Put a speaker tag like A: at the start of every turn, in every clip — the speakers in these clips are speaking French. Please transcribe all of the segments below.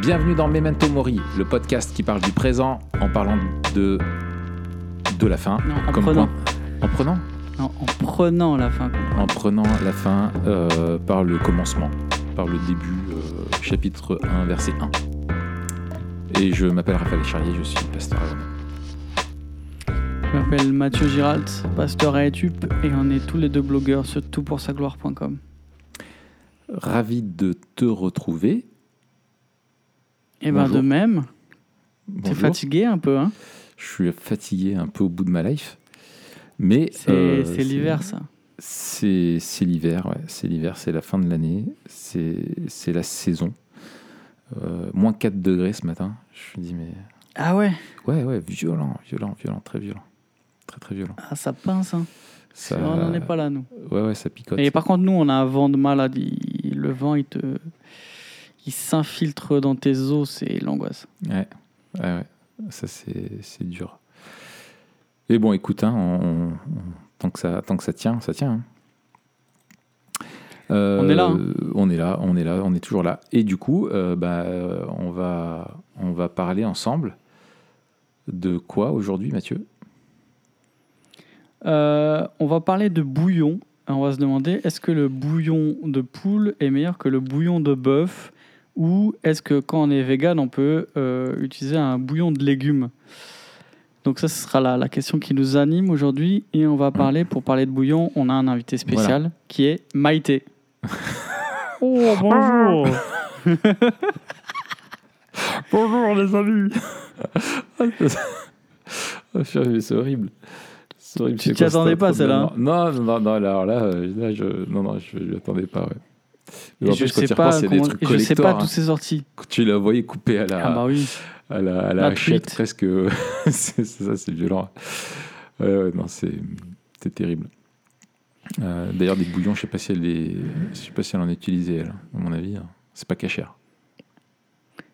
A: Bienvenue dans Memento Mori, le podcast qui parle du présent en parlant de de la fin.
B: Non, en
A: Comme
B: prenant.
A: point- En prenant
B: Non, en prenant la fin.
A: En prenant la fin euh, par le commencement, par le début, euh, chapitre 1, verset 1. Et je m'appelle Raphaël Charrier, je suis pasteur à.
B: Je m'appelle Mathieu Giralt, pasteur à Etup, et on est tous les deux blogueurs sur toutpoursagloire.com.
A: Ravi de te retrouver.
B: Et ben
A: Bonjour.
B: de même, t'es
A: Bonjour.
B: fatigué un peu, hein?
A: Je suis fatigué un peu au bout de ma life. Mais
B: C'est
A: euh,
B: c'est l'hiver, ça.
A: C'est c'est l'hiver, ouais. C'est l'hiver, c'est la fin de l'année, c'est c'est la saison. Euh, moins 4 degrés ce matin. Je me dis, mais.
B: Ah ouais?
A: Ouais, ouais, violent, violent, violent, très violent. Très, très violent.
B: Ah, ça pince, hein.
A: Ça...
B: On n'en est pas là, nous.
A: Ouais, ouais, ça picote.
B: Et par contre, nous, on a un vent de malade. Il- Le vent, il te... Il s'infiltre dans tes os, c'est l'angoisse.
A: Ouais, ouais, ouais. Ça, c'est c'est dur. Et bon, écoute, hein, on- on- tant, que ça, tant que ça tient, ça tient. hein. Euh,
B: On est là, hein.
A: On est là, on est là, on est toujours là. Et du coup, euh, bah, on, va, on va parler ensemble de quoi aujourd'hui, Mathieu?
B: Euh, on va parler de bouillon. On va se demander est-ce que le bouillon de poule est meilleur que le bouillon de bœuf? Ou est-ce que quand on est vegan, on peut euh, utiliser un bouillon de légumes? Donc ça, ce sera la, la question qui nous anime aujourd'hui et on va parler, pour parler de bouillon, on a un invité spécial qui est Maïté. oh, bonjour
A: Bonjour les amis C'est horrible. C'est horrible.
B: Tu t'y attendais pas, celle-là, hein
A: Non, non, non, non, alors là, euh, là je, non, non, je ne attendais pas. Ouais. Mais en
B: je
A: plus, quand
B: sais pas,
A: repenses, il y a des
B: comment-
A: trucs
B: et je sais pas
A: hein.
B: c'est sorti.
A: Quand tu l'as envoyé coupé à la,
B: Ah bah oui.
A: à la, à la
B: La
A: hachette presque. c'est ça, c'est violent. Ouais, ouais, non, c'est c'est terrible. Euh, D'ailleurs, des bouillons, je sais pas si elle est, je sais pas si elle en a utilisé, elle. À mon avis, hein. c'est pas cachère.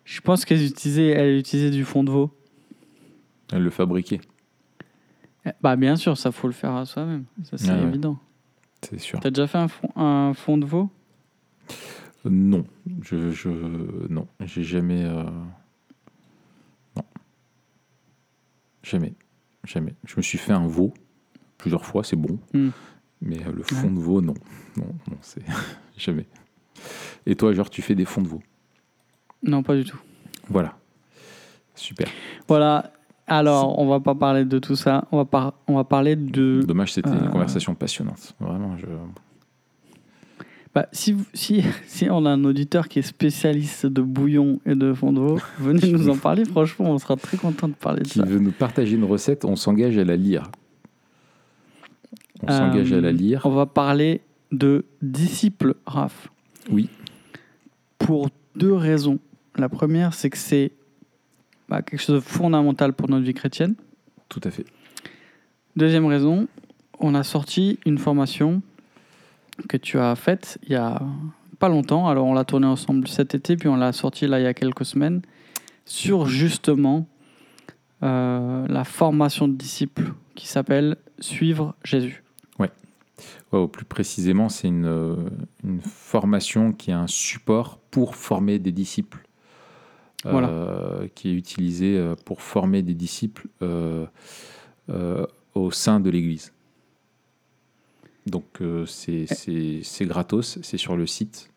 B: Je pense qu'elle utilisait, elle utilisait du fond de veau.
A: Elle le fabriquait,
B: Eh, Bah bien sûr, ça faut le faire à soi-même, ça c'est
A: Ah ouais.
B: évident.
A: c'est sûr.
B: T'as déjà fait un fond, un fond de veau?
A: Non, je, je non, j'ai jamais, euh, non, jamais, jamais. Je me suis fait un veau plusieurs fois, c'est bon,
B: Hmm.
A: mais euh, le fond de veau, non, non, non, c'est jamais. Et toi, genre, tu fais des fonds de veau?
B: Non, pas du tout.
A: Voilà, super.
B: Voilà. Alors, on va pas parler de tout ça. On va, par- on va parler de.
A: Dommage, c'était
B: Euh.
A: une conversation passionnante, vraiment. Je...
B: Bah, si, vous- si, si on a un auditeur qui est spécialiste de bouillon et de fond de veau, venez nous en parler. Franchement, on sera très content de parler de
A: Qui
B: ça.
A: veut nous partager une recette, on s'engage à la lire. On s'engage à la
B: Euh,
A: lire.
B: On va parler de disciples, Raph.
A: Oui.
B: Pour deux raisons. La première, c'est que c'est bah, quelque chose de fondamental pour notre vie chrétienne.
A: Tout à fait.
B: Deuxième raison, on a sorti une formation que tu as faite il y a pas longtemps. Alors on l'a tournée ensemble cet été, puis on l'a sortie là il y a quelques semaines sur justement euh, la formation de disciples qui s'appelle Suivre Jésus.
A: Ouais, plus précisément, c'est une, euh, une formation qui est un support pour former des disciples. Euh,
B: Voilà.
A: qui est utilisé pour former des disciples euh, au sein de l'Église. Donc euh, c'est c'est- gratos, c'est sur le site.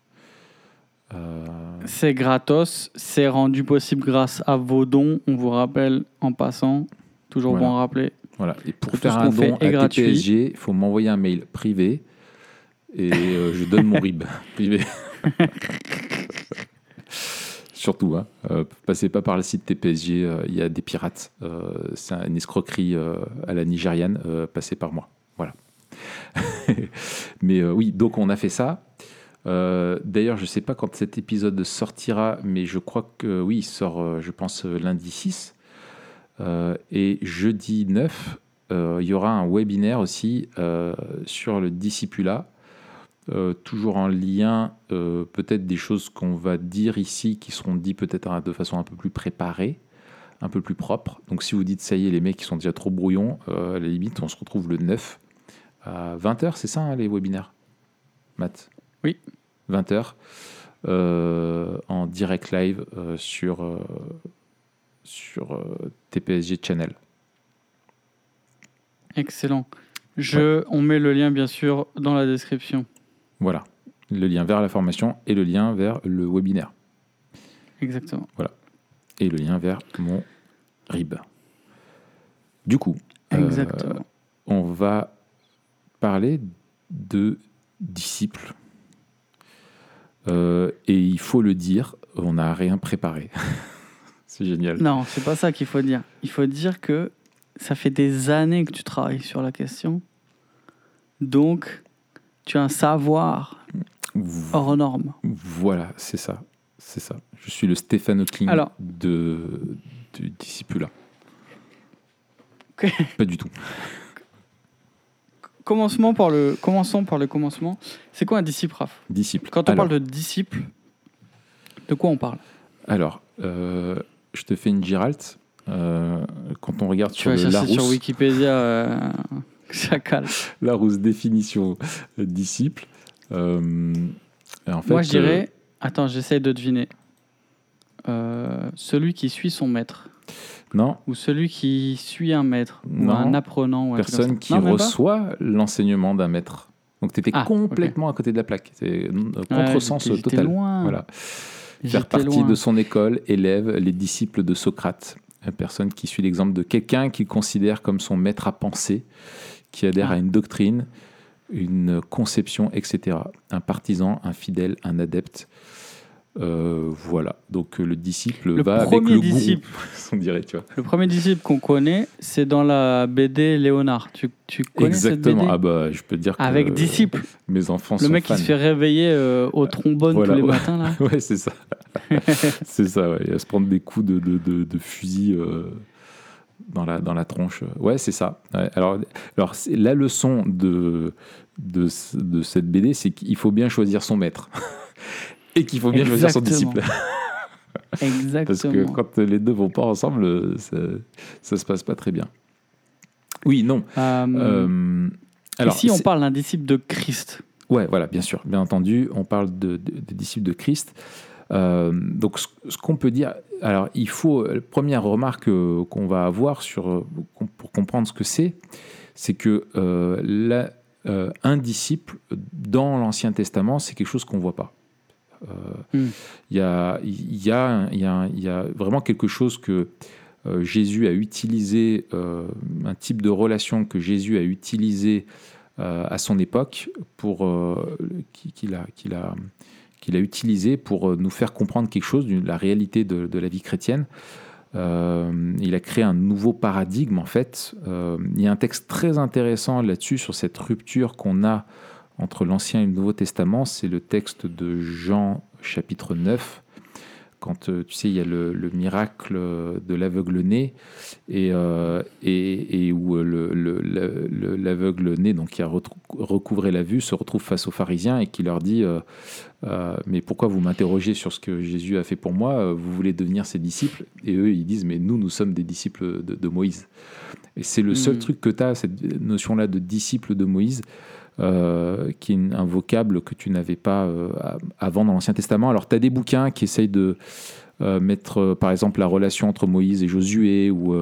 A: Euh,
B: C'est gratos, c'est rendu possible grâce à vos dons. On vous rappelle en passant, toujours
A: Voilà.
B: bon à rappeler.
A: Voilà. Et pour faire un don à
B: gratuit.
A: TPSG, il faut m'envoyer un mail privé et euh, je donne mon RIB privé. Surtout, hein, euh, passez pas par le site TPSG, il y a des pirates. C'est une escroquerie à la nigériane, passez par moi. Voilà. mais euh, oui, donc on a fait ça. Euh, D'ailleurs, je sais pas quand cet épisode sortira, mais je crois que oui, il sort, euh, je pense, euh, lundi 6. Euh, et jeudi 9, euh, il y aura un webinaire aussi euh, sur le discipulat, euh, toujours en lien, euh, peut-être des choses qu'on va dire ici qui seront dites peut-être de façon un peu plus préparée, un peu plus propre. Donc si vous dites ça y est, les mecs qui sont déjà trop brouillons, euh, à la limite, on se retrouve le 9 à 20h, c'est ça hein, les webinaires Matt?
B: Oui.
A: 20h. euh, en direct live euh, sur, euh, sur TPSG Channel.
B: Excellent. Je, On met le lien, bien sûr, dans la description.
A: Voilà, le lien vers la formation et le lien vers le webinaire.
B: Exactement.
A: Et le lien vers mon RIB. Du coup,
B: Exactement.
A: on va parler de disciples. Euh, et il faut le dire, on n'a rien préparé. C'est génial.
B: Non, c'est pas ça qu'il faut dire. Il faut dire que ça fait des années que tu travailles sur la question. Donc, tu as un savoir hors norme.
A: Voilà, c'est ça. C'est ça. Je suis le Stephen Hawking
B: Alors.
A: de, du. Pas du tout.
B: Commencement par le, commençons par le commencement. C'est quoi un disciple, Raph?
A: Disciple.
B: Quand on
A: Alors-
B: parle de disciple, de quoi on parle?
A: Alors, euh, je te fais une Giralt. Euh, quand on regarde
B: Tu
A: sur
B: chercher
A: Larousse,
B: sur Wikipédia euh, Chacal.
A: Larousse définition euh, disciple, en fait,
B: Moi, je dirais. Attends, j'essaie de deviner. Celui qui suit son maître.
A: Non,
B: Ou celui qui suit un maître.
A: Non.
B: Ou un apprenant. Ou un
A: personne qui
B: Non,
A: reçoit l'enseignement d'un maître. Donc, tu étais
B: Ah,
A: complètement à côté de la plaque. C'est euh,
B: Ouais,
A: contresens total.
B: loin.
A: Voilà. Faire partie
B: loin.
A: de son école élève les disciples de Socrate, une personne qui suit l'exemple de quelqu'un qu'il considère comme son maître à penser, qui adhère
B: Ah.
A: à une doctrine, une conception, etc. Un partisan, un fidèle, un adepte. Euh, voilà. Donc euh, le disciple
B: Le
A: va avec le
B: disciple.
A: gourou, on dirait, tu vois.
B: Le premier disciple qu'on connaît, c'est dans la BD Léonard. Tu, tu connais
A: Exactement.
B: cette BD
A: Ah bah, je peux te dire que
B: Avec
A: euh,
B: disciple.
A: mes enfants
B: Le
A: sont
B: mec
A: fans.
B: qui se fait réveiller euh, au trombone
A: Voilà,
B: tous les
A: ouais.
B: matins, là.
A: Ouais, c'est ça. c'est ça, ouais. Il va se prendre des coups de, de, de, de fusil euh, dans, la, dans la tronche. Ouais, c'est ça. Ouais. Alors, alors la leçon de, de, de cette BD, c'est qu'il faut bien choisir son maître. Et qu'il faut bien choisir son disciple.
B: Exactement.
A: Parce que quand les deux vont pas ensemble, ça, ça se passe pas très bien. Oui, non.
B: Euh,
A: Euh, alors,
B: ici, on parle d'un disciple de Christ.
A: Ouais, voilà, bien sûr, bien entendu, on parle de, de- de disciples de Christ. Euh, donc, ce, ce qu'on peut dire, alors, il faut, la première remarque qu'on va avoir sur, pour comprendre ce que c'est, c'est que la- un disciple dans l'Ancien Testament, c'est quelque chose qu'on voit pas. Il y, a, il y, a, il y, a, il y a vraiment quelque chose que euh, Jésus a utilisé, euh, un type de relation que Jésus a utilisé euh, à son époque pour qui- qu'il a qu'il a qu'il a utilisé pour nous faire comprendre quelque chose de la réalité de, de la vie chrétienne. Euh, il a créé un nouveau paradigme en fait. Euh, il y a un texte très intéressant là-dessus sur cette rupture qu'on a entre l'Ancien et le Nouveau Testament. C'est le texte de Jean chapitre 9 quand euh, tu sais, il y a le, le miracle euh, de l'aveugle-né et, euh, et, et où le- le- le- le- l'aveugle-né, donc qui a recouvré la vue, se retrouve face aux pharisiens et qui leur dit euh, euh, Mais pourquoi vous m'interrogez sur ce que Jésus a fait pour moi? Vous voulez devenir ses disciples? Et eux, ils disent Mais nous, nous sommes des disciples de, de Moïse. Et c'est le seul
B: Mm.
A: truc que tu as, cette notion-là de disciple de Moïse. Euh, qui est un vocable que tu n'avais pas euh, avant dans l'Ancien Testament. Alors, tu as des bouquins qui essayent de euh, mettre, par exemple, la relation entre Moïse et Josué ou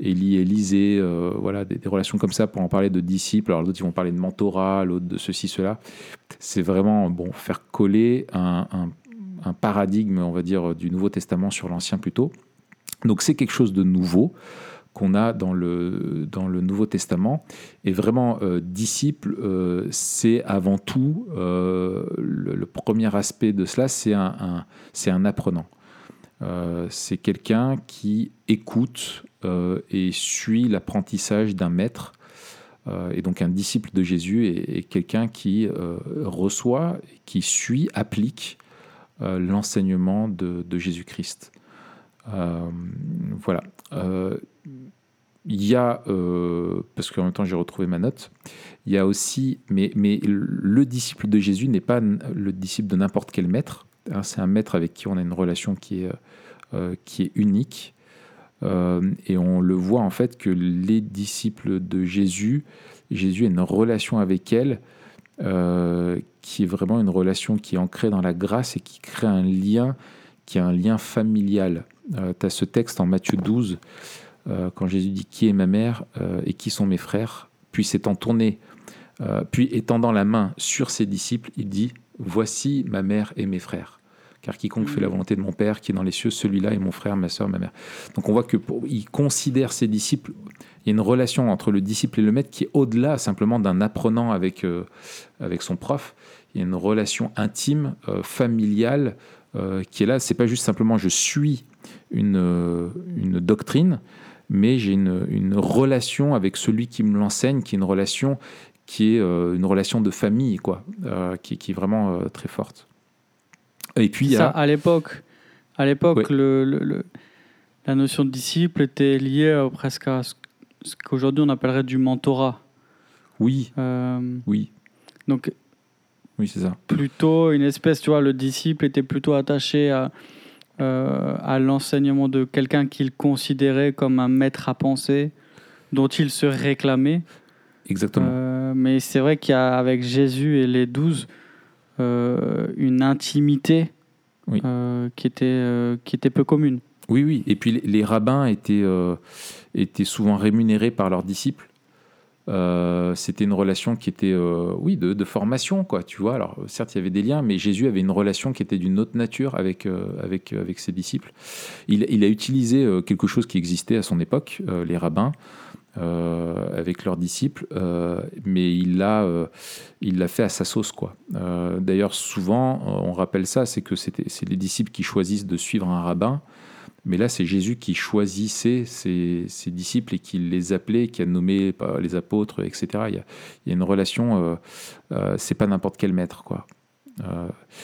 A: Élie et voilà, des, relations comme ça pour en parler de disciples. Alors, d'autres, vont parler de mentorat, l'autre de ceci, cela. C'est vraiment, bon, faire coller un, un- un paradigme, on va dire, du Nouveau Testament sur l'Ancien plutôt. Donc, c'est quelque chose de nouveau qu'on a dans le, Nouveau Testament. Et vraiment, euh, disciple, euh, c'est avant tout, euh, le, premier aspect de cela, c'est un, apprenant. C'est quelqu'un qui écoute et suit l'apprentissage d'un maître. Et donc un disciple de Jésus est, quelqu'un qui reçoit, qui suit, applique l'enseignement de, Jésus-Christ. Voilà. Euh, il y a, euh, parce qu'en même temps j'ai retrouvé ma note, il y a aussi, mais, le disciple de Jésus n'est pas le disciple de n'importe quel maître. hein, C'est un maître avec qui on a une relation qui est, euh, est unique. Et on le voit en fait que les disciples de Jésus, Jésus a une relation avec elles euh, qui est vraiment une relation qui est ancrée dans la grâce et qui crée un lien qui a un lien familial. Tu as ce texte en Matthieu 12, quand Jésus dit Qui est ma mère et qui sont mes frères? Puis s'étant tourné, puis étendant la main sur ses disciples, il dit Voici ma mère et mes frères car quiconque fait la mm. volonté de mon Père qui est dans les cieux, celui-là est mon frère, ma soeur, ma mère. Donc on voit que il considère ses disciples. Il y a une relation entre le disciple et le maître qui est au-delà simplement d'un apprenant avec, euh, avec son prof. Il y a une relation intime, euh, familiale, euh, qui est là. C'est pas juste simplement je suis une, une doctrine, mais j'ai une, une, relation avec celui qui me l'enseigne, qui est une relation qui est une relation de famille, quoi, qui, qui, est vraiment très forte.
B: Et puis, ça, à l'époque, à l'époque, le, le, la notion de disciple était liée euh, presque à ce, qu'aujourd'hui on appellerait du mentorat.
A: Oui. Euh, oui.
B: Donc.
A: Oui, c'est ça.
B: Plutôt une espèce, tu vois, le disciple était plutôt attaché à, euh, à l'enseignement de quelqu'un qu'il considérait comme un maître à penser, dont il se réclamait.
A: Exactement.
B: mais c'est vrai qu'avec Jésus et les douze, euh, une intimité euh, qui, était, euh, qui était peu commune.
A: Oui, oui. Et puis les, rabbins étaient, étaient souvent rémunérés par leurs disciples. C'était une relation qui était, oui, de, formation, quoi. Tu vois. Alors, certes, il y avait des liens, mais Jésus avait une relation qui était d'une autre nature avec avec avec ses disciples. Il, a utilisé quelque chose qui existait à son époque, les rabbins, euh, avec leurs disciples, euh, mais il l'a, euh, fait à sa sauce, quoi. D'ailleurs, souvent, on rappelle ça, c'est que c'est les disciples qui choisissent de suivre un rabbin, mais là, c'est Jésus qui choisissait ses, disciples et qui les appelait, qui a nommé les apôtres, etc. Il y a, une relation, c'est pas n'importe quel maître, quoi.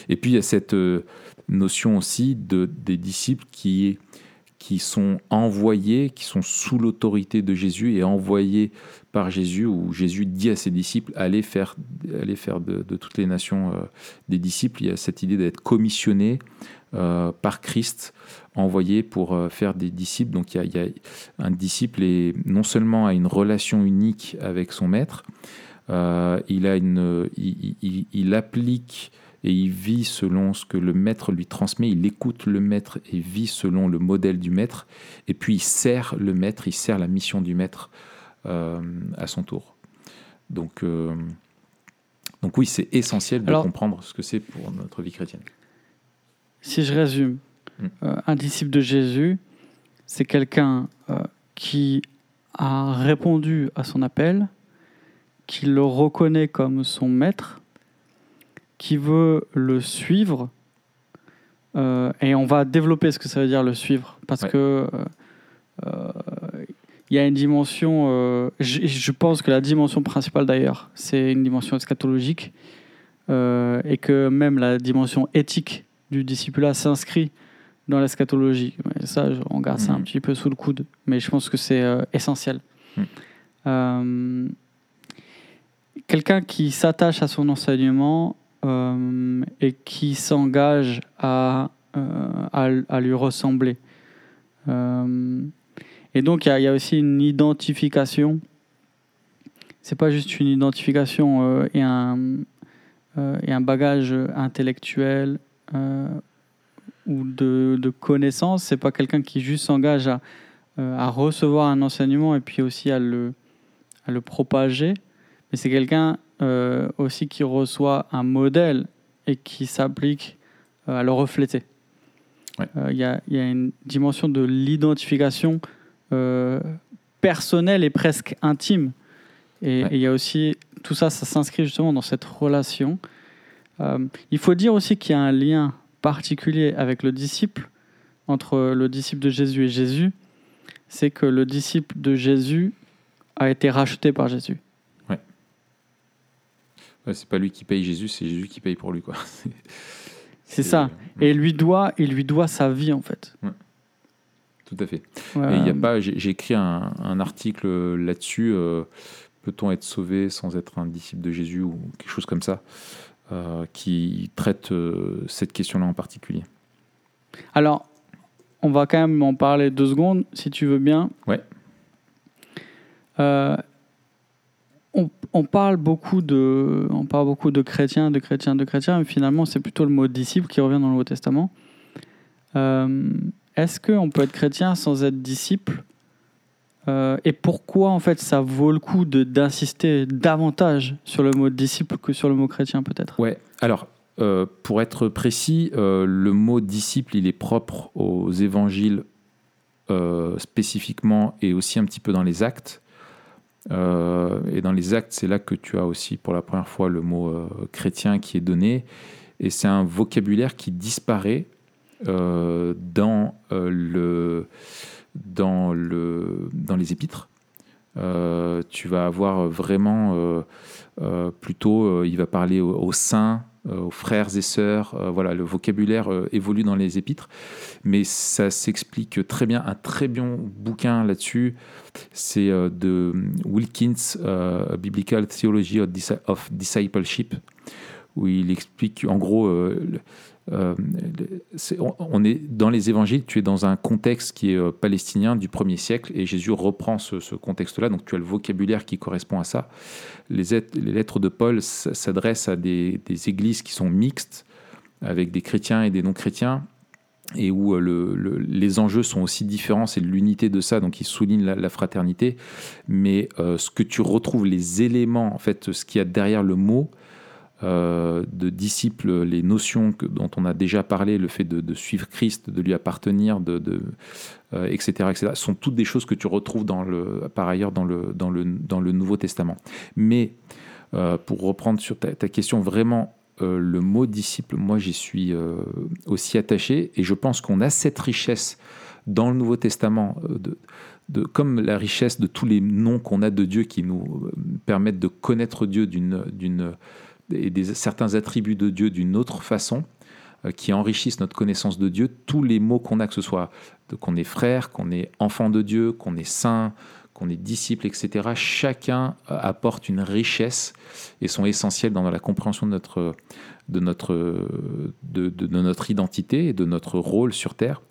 A: et puis il y a cette notion aussi de, des disciples qui qui sont envoyés, qui sont sous l'autorité de Jésus et envoyés par Jésus, où Jésus dit à ses disciples, allez faire, allez faire de, toutes les nations euh, des disciples. Il y a cette idée d'être commissionné euh, par Christ, envoyé pour euh, faire des disciples. Donc il y, a, un disciple et non seulement a une relation unique avec son maître, il, a une, il, il applique et il vit selon ce que le maître lui transmet, il écoute le maître et vit selon le modèle du maître, et puis il sert le maître, il sert la mission du maître euh, à son tour. Donc, euh, donc oui, c'est essentiel de comprendre ce que c'est pour notre vie chrétienne.
B: Si je résume, hmm. euh, un disciple de Jésus, c'est quelqu'un qui a répondu à son appel, qui le reconnaît comme son maître, qui veut le suivre, euh, et on va développer ce que ça veut dire le suivre, parce que euh, euh, il y a une dimension, je, pense que la dimension principale d'ailleurs, c'est une dimension eschatologique, et que même la dimension éthique du disciple s'inscrit dans l'eschatologie. Ça, on garde ça un mmh. petit peu sous le coude, mais je pense que c'est essentiel. Mmh. Quelqu'un qui s'attache à son enseignement euh, et qui s'engage à, euh, à, lui ressembler. Euh, et donc, il y, a aussi une identification. C'est pas juste une identification et, un, et un bagage intellectuel ou de, de connaissances. C'est pas quelqu'un qui juste s'engage à, à recevoir un enseignement et puis aussi à le, à le propager, mais c'est quelqu'un euh, aussi qui reçoit un modèle et qui s'applique euh, à le refléter. Euh, il y, a, y, a une dimension de l'identification personnelle et presque intime. Et il y a aussi, tout ça, ça s'inscrit justement dans cette relation. Il faut dire aussi qu'il y a un lien particulier avec le disciple, entre le disciple de Jésus et Jésus, c'est que le disciple de Jésus a été racheté par Jésus
A: c'est pas lui qui paye Jésus, c'est Jésus qui paye pour lui. quoi.
B: c'est ça. Et il lui, doit, il lui doit sa vie, en fait.
A: Tout à fait. il y a pas, j'ai écrit un, article là-dessus. Euh, peut-on être sauvé sans être un disciple de Jésus ou quelque chose comme ça, euh, qui traite euh, cette question-là en particulier.
B: Alors, on va quand même en parler deux secondes, si tu veux bien.
A: Ouais
B: on, parle beaucoup de, on parle beaucoup de chrétiens, de chrétiens, de chrétiens, mais finalement, c'est plutôt le mot disciple qui revient dans le Nouveau Testament. Euh, Est-ce qu'on peut être chrétien sans être disciple? Euh, Et pourquoi, en fait, ça vaut le coup d'insister davantage sur le mot disciple que sur le mot chrétien, peut-être?
A: Ouais, alors, euh, pour être précis, euh, le mot disciple, il est propre aux évangiles spécifiquement et aussi un petit peu dans les actes. Et dans les actes, c'est là que tu as aussi pour la première fois le mot chrétien qui est donné. Et c'est un vocabulaire qui disparaît dans, le, dans, le, dans les épîtres. Euh, tu vas avoir vraiment euh, euh, plutôt, il va parler aux, aux saints, aux frères et sœurs. voilà, le vocabulaire évolue dans les épîtres, mais ça s'explique très bien. Un très bon bouquin là-dessus, c'est de Wilkins, Biblical Theology of Discipleship, où il explique en gros. Euh, on, est dans les évangiles, tu es dans un contexte qui est euh, palestinien du premier siècle et Jésus reprend ce, contexte-là. Donc tu as le vocabulaire qui correspond à ça. Les, lettres de Paul s'adressent à des, églises qui sont mixtes avec des chrétiens et des non-chrétiens et où euh, le- le- les enjeux sont aussi différents, c'est l'unité de ça, donc il souligne la, fraternité, mais ce que tu retrouves, les éléments, en fait, ce qu'il y a derrière le mot, euh, de disciples, les notions que- dont on a déjà parlé, le fait de, suivre Christ, de lui appartenir, de, de, euh, etc., etc., sont toutes des choses que tu retrouves par ailleurs dans le, dans le, dans le Nouveau Testament. Mais euh, pour reprendre sur ta, question, vraiment, le mot disciple, moi j'y suis aussi attaché et je pense qu'on a cette richesse dans le Nouveau Testament, de, de, comme la richesse de tous les noms qu'on a de Dieu qui nous permettent de connaître Dieu d'une, et des, certains attributs de Dieu d'une autre façon, euh, qui enrichissent notre connaissance de Dieu. Tous les mots qu'on a, que ce soit qu'on est frère, qu'on est enfant de Dieu, qu'on est saint, qu'on est disciple, etc., chacun euh, apporte une richesse et sont essentiels dans la compréhension de notre, de notre, de, notre identité et de notre rôle sur Terre.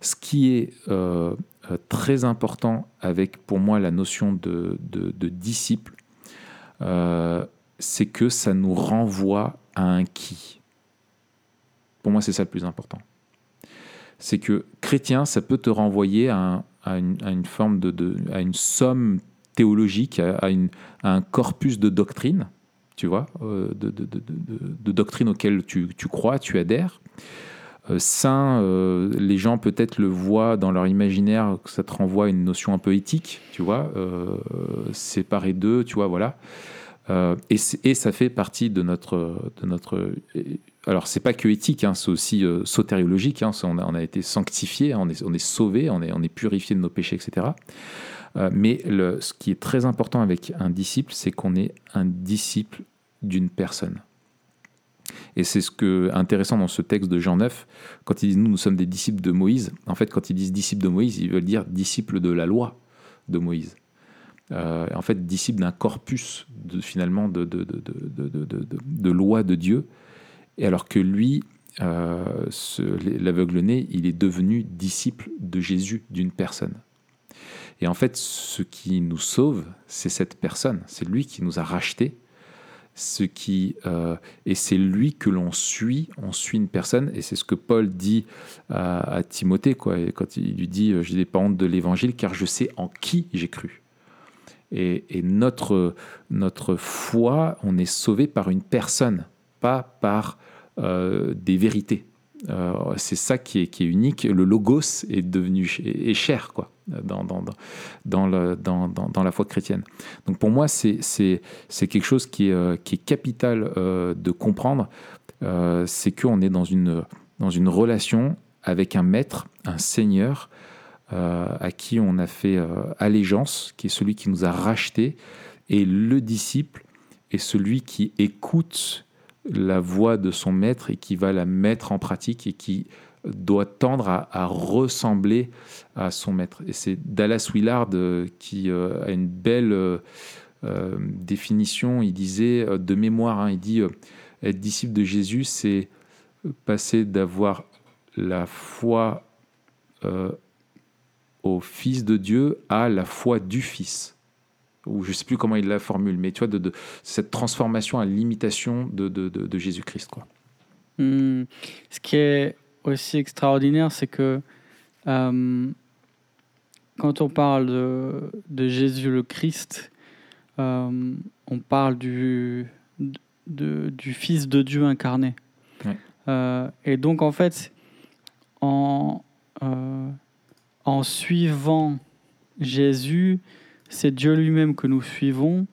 A: Ce qui est euh, très important avec, pour moi, la notion de, disciple, c'est que ça nous renvoie à un qui. Pour moi, c'est ça le plus important. C'est que chrétien, ça peut te renvoyer à, un- à une, forme de, à une somme théologique, à, un corpus de doctrine, tu vois, euh, de, de, de, doctrine auquel tu, crois, tu adhères. Euh, saint, euh, les gens peut-être le voient dans leur imaginaire que ça te renvoie à une notion un peu éthique, tu vois, séparer d'eux, tu vois, voilà. Euh, et, ça fait partie de notre, de notre. Alors c'est pas que éthique, hein, c'est aussi euh, sotériologique. hein, on, a, été sanctifié, on est, on est sauvé, on est, on est purifié de nos péchés, etc. Euh, mais ce qui est très important avec un disciple, c'est qu'on est un disciple d'une personne. Et c'est ce que intéressant dans ce texte de Jean 9, quand ils disent nous, nous sommes des disciples de Moïse. En fait, quand ils disent disciples de Moïse, ils veulent dire disciples de la loi de Moïse. Euh, en fait, disciple d'un corpus de, finalement de, de, de, de, Dieu. Et alors que lui, euh, l'aveugle-né, il est devenu disciple de Jésus, d'une personne. Et en fait, ce qui nous sauve, c'est cette personne. C'est lui qui nous a rachetés. Ce qui, euh, et c'est lui que l'on suit. On suit une personne. Et c'est ce que Paul dit à, Timothée, quoi. Quand il lui dit Je n'ai pas honte de l'évangile, car je sais en qui j'ai cru. Et, notre, notre foi, on est sauvé par une personne, pas par euh, des vérités. Euh, c'est ça qui est, unique. Le logos est devenu est, cher quoi, dans, dans, dans, la foi chrétienne. Donc pour moi, c'est, quelque chose qui est, euh, qui est capital de comprendre. C'est qu'on est dans une, dans une relation avec un maître, un seigneur, à qui on a fait euh, allégeance, qui est celui qui nous a rachetés, et le disciple est celui qui écoute la voix de son maître et qui va la mettre en pratique et qui doit tendre à, ressembler à son maître. Et c'est Dallas Willard euh, qui euh, a une belle euh, euh, définition. Il disait euh, de mémoire, hein, il dit euh, être disciple de Jésus, c'est passer d'avoir la foi euh, au Fils de Dieu à la foi du Fils. Ou je ne sais plus comment il la formule, mais tu vois, de, de cette transformation à l'imitation de, de, de- de Jésus-Christ. Quoi.
B: Hmm. Ce qui est aussi extraordinaire, c'est que euh, quand on parle de, Jésus le Christ, euh, on parle du, Fils de Dieu incarné.
A: Ouais.
B: Euh, et donc, en fait, en, euh, en suivant Jésus, c'est Dieu lui-même que nous suivons.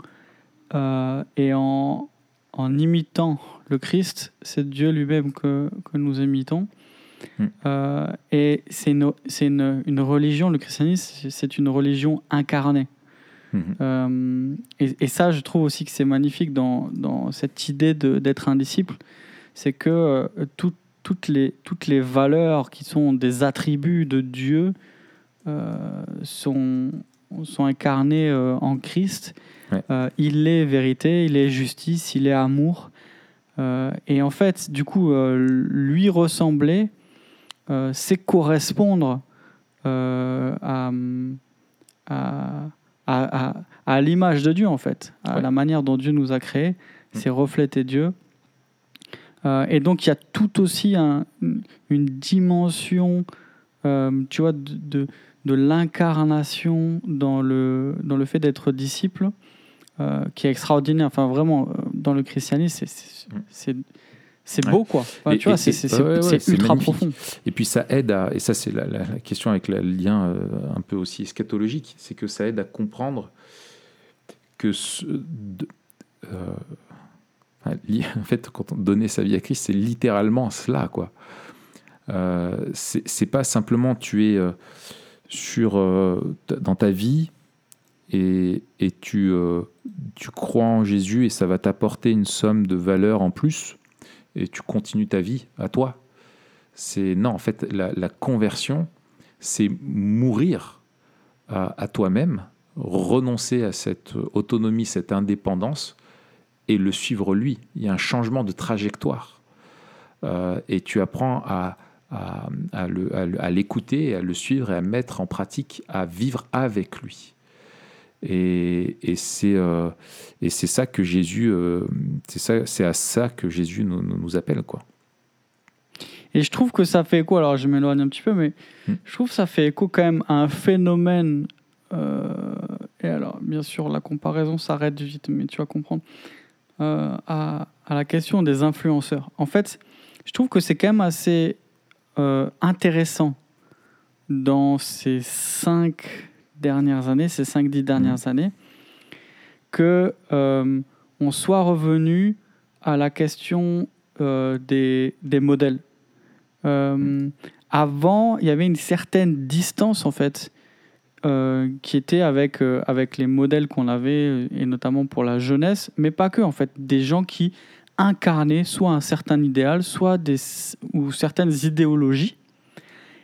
B: euh, et en, en imitant le Christ, c'est Dieu lui-même que, que nous imitons.
A: Mm.
B: Euh, et c'est une, c'est une, une religion, le christianisme, c'est- une religion incarnée.
A: Mhm.
B: Euh, et, et ça, je trouve aussi que c'est magnifique dans, dans cette idée d'être un disciple, c'est que tout- toutes, les, toutes les valeurs qui sont des attributs de Dieu sont, sont incarnées euh, en Christ.
A: Ouais.
B: Euh, il est vérité, il est justice, il est amour. Euh, et en fait, du coup, euh, lui ressembler, euh, c'est correspondre euh, à, à, à, à- à l'image de Dieu, en fait, à
A: Ouais.
B: la manière dont Dieu nous a créés,
A: Mm.
B: c'est refléter Dieu. Euh, et donc, il y a tout aussi un- une dimension, euh, tu vois, de, de, de l'incarnation dans le, dans le fait d'être disciple, euh, qui est extraordinaire. Enfin, vraiment, euh, dans le christianisme, c'est- c'est
A: Mm. Ouais.
B: beau, quoi. Enfin,
A: Et-
B: tu vois, c'est
A: ouais,
B: ultra
A: magnifique.
B: profond.
A: Et puis ça aide à, et ça c'est la, la- la question avec le lien euh, un peu aussi eschatologique, c'est que ça aide à comprendre que ce, de- euh, en fait, quand on donnait sa vie à Christ, c'est littéralement cela, quoi. Euh, c'est pas simplement tu es sur euh, dans ta vie et, et tu, euh, tu crois en Jésus et ça va t'apporter une somme de valeur en plus et tu continues ta vie à toi. C'est non, en fait, la, conversion, c'est mourir à, à toi-même, renoncer à cette autonomie, cette indépendance et le suivre lui. Il y a un changement de trajectoire Euh, et tu apprends à, à, à l'écouter, à le suivre et à mettre en pratique, à vivre avec lui. Et, et c'est euh, et c'est ça que Jésus, euh, c'est ça, c'est à ça que Jésus nous, nous- nous appelle quoi.
B: Et je trouve que ça fait écho, alors je m'éloigne un petit peu, mais
A: Hmm.
B: je trouve que ça fait écho quand même à un phénomène. euh, et alors, bien sûr, la comparaison s'arrête vite, mais tu vas comprendre. euh, à, à la question des influenceurs. En fait, je trouve que c'est quand même assez euh, intéressant dans ces cinq dernières années, ces cinq, dix dernières années, que euh, on soit revenu à la question euh, des, des modèles. Euh, avant, il y avait une certaine distance en fait euh, qui était avec, euh, avec les modèles qu'on avait, et notamment pour la jeunesse, mais pas que en fait, des gens qui incarnaient soit un certain idéal, soit des, ou certaines idéologies.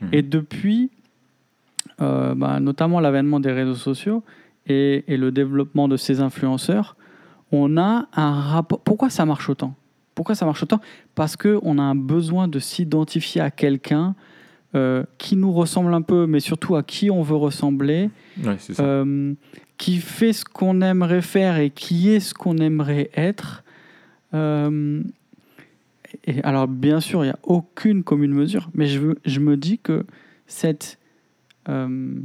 A: Mhm.
B: Et depuis, euh, bah, notamment l'avènement des réseaux sociaux et, et le développement de ces influenceurs, on a un rapport. Pourquoi ça marche autant? Pourquoi ça marche autant? Parce qu'on a un besoin de s'identifier à quelqu'un euh, qui nous ressemble un peu, mais surtout à qui on veut ressembler,
A: Ouais,
B: euh, qui fait ce qu'on aimerait faire et qui est ce qu'on aimerait être. Euh, alors, bien sûr, il n'y a aucune commune mesure, mais je, me dis que cette. euh,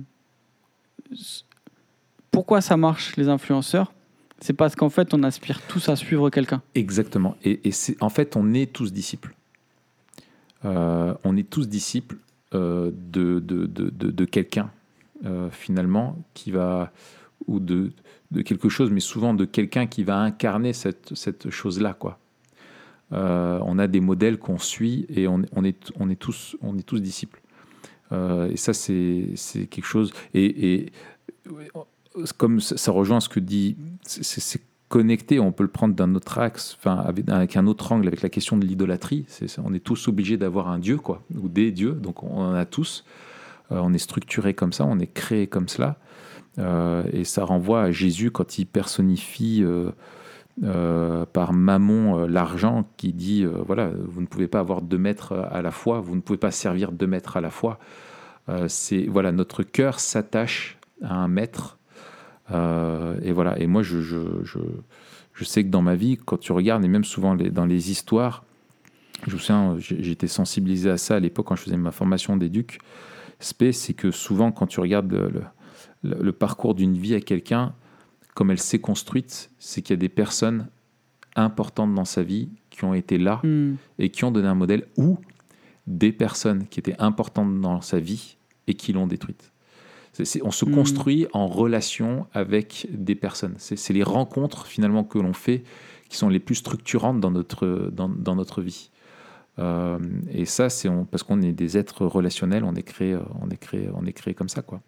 B: pourquoi ça marche, les influenceurs C'est parce qu'en fait, on aspire tous à suivre quelqu'un.
A: Exactement. Et, en fait, on est tous disciples. Euh, on est tous disciples de, de, quelqu'un, finalement, qui va. ou de, de quelque chose, mais souvent de quelqu'un qui va incarner cette, cette chose-là, quoi. Euh, on a des modèles qu'on suit et on, on est, on, est tous, on est tous disciples. Euh, et ça, c'est, quelque chose. Et, et comme ça, rejoint ce que dit. c'est- connecté, on peut le prendre d'un autre axe, enfin avec, un autre angle, avec la question de l'idolâtrie. On est tous obligés d'avoir un dieu, quoi, ou des dieux. Donc on en a tous. Euh, on est structuré comme ça, on est créé comme cela. Euh, et ça renvoie à Jésus quand il personnifie euh, euh, par Mammon l'argent, qui dit voilà, vous ne pouvez pas avoir deux maîtres à la fois, vous ne pouvez pas servir deux maîtres à la fois. C'est voilà, notre cœur s'attache à un maître. Et voilà. Et moi, je, je, je, je sais que dans ma vie, quand tu regardes, et même souvent dans les histoires, je me souviens, j'étais sensibilisé à ça à l'époque quand je faisais ma formation d'éduc. C'est que souvent, quand tu regardes parcours d'une vie à quelqu'un, comme elle s'est construite, c'est qu'il y a des personnes importantes dans sa vie qui ont été là
B: Hmm.
A: et qui ont donné un modèle, ou des personnes qui étaient importantes dans sa vie et qui l'ont détruite. On se
B: Mm.
A: construit en relation avec des personnes. C'est les rencontres finalement que l'on fait qui sont les plus structurantes dans notre, dans, dans notre vie. Euh, et ça, c'est parce qu'on est des êtres relationnels, on est créé, on est créé, on est créé comme ça, quoi.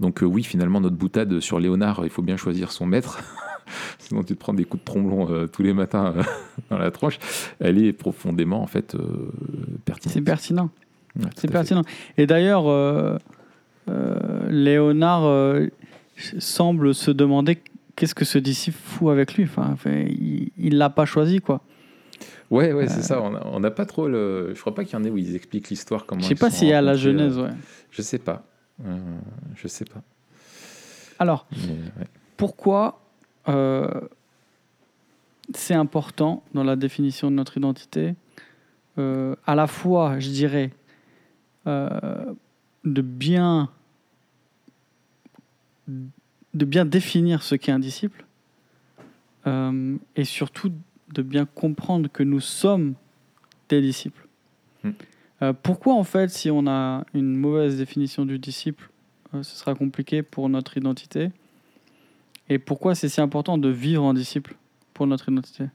A: Donc euh, oui, finalement, notre boutade sur Léonard, il faut bien choisir son maître. Sinon, tu te prends des coups de tromblon euh, tous les matins euh, dans la tronche. Elle est profondément, en fait, pertinente.
B: C'est pertinent.
A: Ouais,
B: C'est
A: fait.
B: pertinent. Et d'ailleurs, Léonard semble se demander qu'est-ce que ce disciple fout avec lui. Enfin, il il l'a pas choisi, quoi.
A: Ouais, ouais, c'est ça. On n'a pas trop le. Je crois pas qu'il y en ait où ils expliquent l'histoire. Comment
B: Je sais pas s'il y a la genèse, ouais.
A: Je sais pas. Euh, je sais pas.
B: Alors,
A: Mais, ouais.
B: pourquoi euh, c'est important dans la définition de notre identité, euh, à la fois, je dirais, euh, de bien de bien définir ce qu'est un disciple euh, et surtout de bien comprendre que nous sommes des disciples.
A: Hmm.
B: Euh, pourquoi en fait, si on a une mauvaise définition du disciple, euh, ce sera compliqué pour notre identité? Et pourquoi c'est si important de vivre en disciple pour notre identité?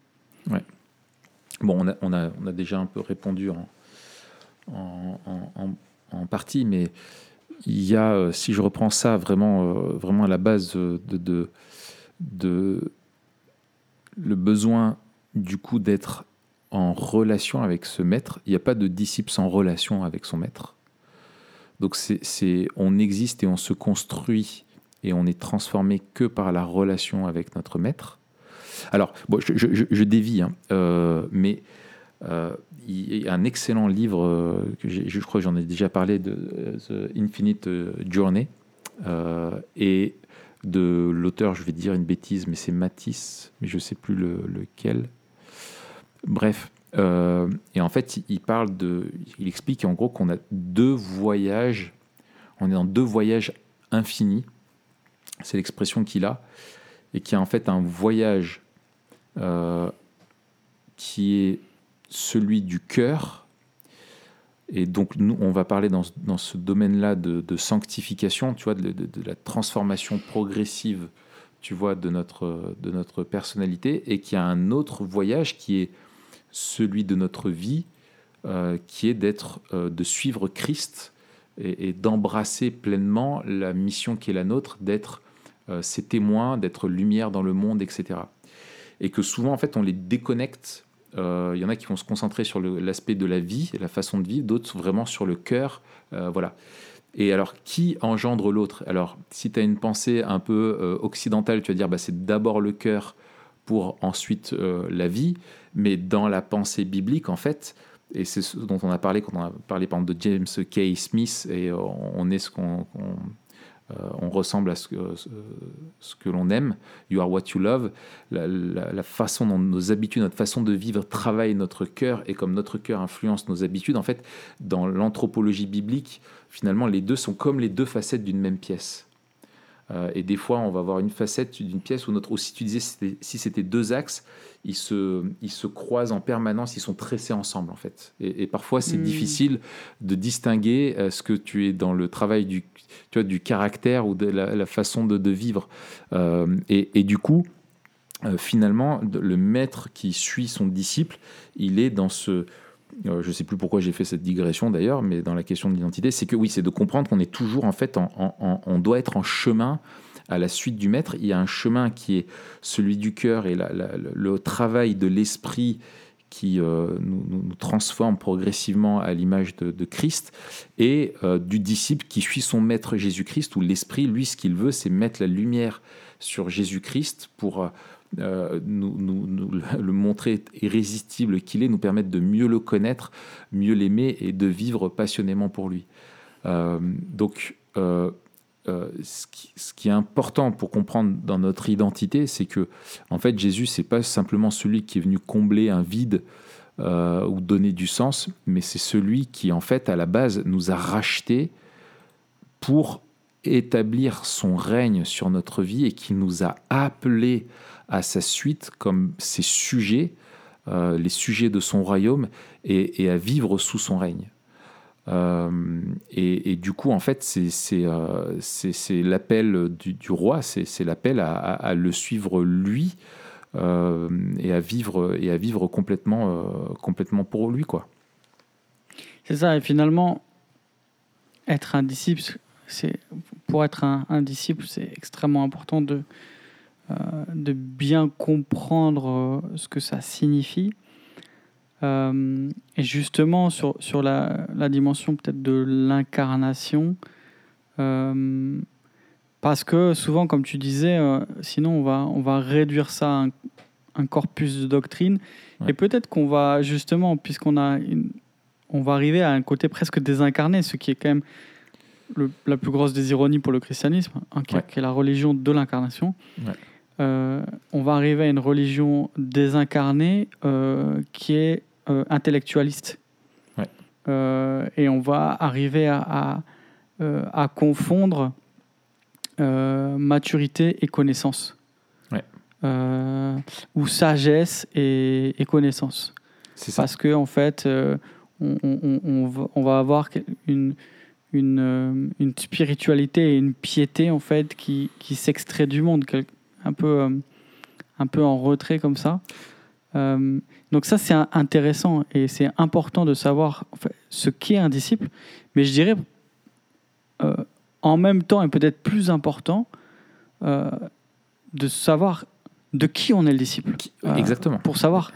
A: Bon, on a, on, a, on a déjà un peu répondu en, en, en- en- partie, mais il y a, euh, si je reprends ça vraiment, vraiment à la base de, de, de le besoin du coup d'être en relation avec ce maître, il n'y a pas de disciple sans relation avec son maître. Donc c'est, on existe et on se construit et on est transformé que par la relation avec notre maître. Alors, je, dévie, hein, euh, mais euh, il y a un excellent livre euh, que je crois j'en ai déjà parlé de The Infinite Journey et de l'auteur, je vais dire une bêtise, mais c'est Matisse, mais je sais plus le- lequel. Bref, euh, et en fait, il- parle de, il explique en gros qu'on a deux voyages, on est dans deux voyages infinis. C'est l'expression qu'il a, et qui a en fait un voyage euh, qui est celui du cœur. Et donc, nous, on va parler dans, dans ce domaine-là de, sanctification, tu vois, de, de- de la transformation progressive, tu vois, de notre, de notre personnalité, et qui a un autre voyage qui est celui de notre vie, euh, qui est d'être, euh, de suivre Christ et, d'embrasser pleinement la mission qui est la nôtre, d'être euh, ses témoins, d'être lumière dans le monde, etc. Et que souvent, en fait, on les déconnecte. Il y en a qui vont se concentrer sur l'aspect de la vie, la façon de vivre, d'autres vraiment sur le cœur. voilà. Et alors, qui engendre l'autre? Alors, si tu as une pensée un peu occidentale, tu vas dire bah, c'est d'abord le cœur pour ensuite euh, la vie. Mais dans la pensée biblique, en fait, et c'est ce dont on a parlé quand on a parlé par exemple de James K. Smith, et on est ce qu'on. euh, on ressemble à ce que, ce- que l'on aime. You are what you love. La- la façon dont nos habitudes, notre façon de vivre travaille notre cœur et comme notre cœur influence nos habitudes, en fait, dans l'anthropologie biblique, finalement, les deux sont comme les deux facettes d'une même pièce. Euh, et des fois, on va avoir une facette d'une pièce ou une autre. Ou si tu disais si c'était- deux axes, ils se, ils se croisent en permanence, ils sont tressés ensemble en fait. Et, et parfois, c'est
B: Mm.
A: difficile de distinguer euh, ce que tu es dans le travail du, tu vois, du caractère ou de la, la façon de, de vivre. Euh, et, et du coup, finalement, le maître qui suit son disciple, il est dans ce... euh, je ne sais plus pourquoi j'ai fait cette digression d'ailleurs, mais dans la question de l'identité, c'est que oui, c'est de comprendre qu'on est toujours en fait, on doit être en chemin à la suite du maître. Il y a un chemin qui est celui du cœur et le- travail de l'esprit qui euh, nous, transforme progressivement à l'image de, de Christ, et euh, du disciple qui suit son maître Jésus-Christ, où l'esprit, lui, ce qu'il veut, c'est mettre la lumière sur Jésus-Christ pour euh, nous, le montrer irrésistible qu'il est, nous permettre de mieux le connaître, mieux l'aimer et de vivre passionnément pour lui. Euh, donc, euh, ce, qui, est important pour comprendre dans notre identité, c'est que, en fait, Jésus, c'est pas simplement celui qui est venu combler un vide ou donner du sens, mais c'est celui qui, en fait, à la base, nous a rachetés pour établir son règne sur notre vie et qui nous a appelés à sa suite comme ses sujets, euh, les sujets de son royaume, et, à vivre sous son règne. Euh, et, du coup, en fait, c'est l'appel du, roi, c'est l'appel à, le suivre lui euh, et à vivre et à vivre complètement euh, complètement pour lui quoi.
B: C'est ça et finalement être un disciple pour être un, disciple c'est extrêmement important de euh, de bien comprendre ce que ça signifie et justement sur, sur la, la dimension peut-être de l'incarnation parce que souvent, comme tu disais, euh, sinon on va, on va réduire ça à un, corpus de doctrine. Et peut-être qu'on va justement, puisqu'on a on va arriver à un côté presque désincarné, ce qui est quand même la plus grosse des ironies pour le christianisme, hein, qui, est la religion de l'incarnation. Euh, on va arriver à une religion désincarnée euh, qui est intellectualiste. et on va arriver à, à confondre euh, maturité et connaissance. Euh, ou sagesse et, connaissance. Parce que en fait, euh, on, va, avoir une, une, une, spiritualité et une piété en fait qui, qui s'extrait du monde, un peu, un peu en retrait comme ça. donc ça c'est intéressant et c'est important de savoir ce qu'est un disciple. Mais je dirais en même temps et peut-être plus important euh, de savoir de qui on est le disciple.
A: Euh, Exactement.
B: Pour savoir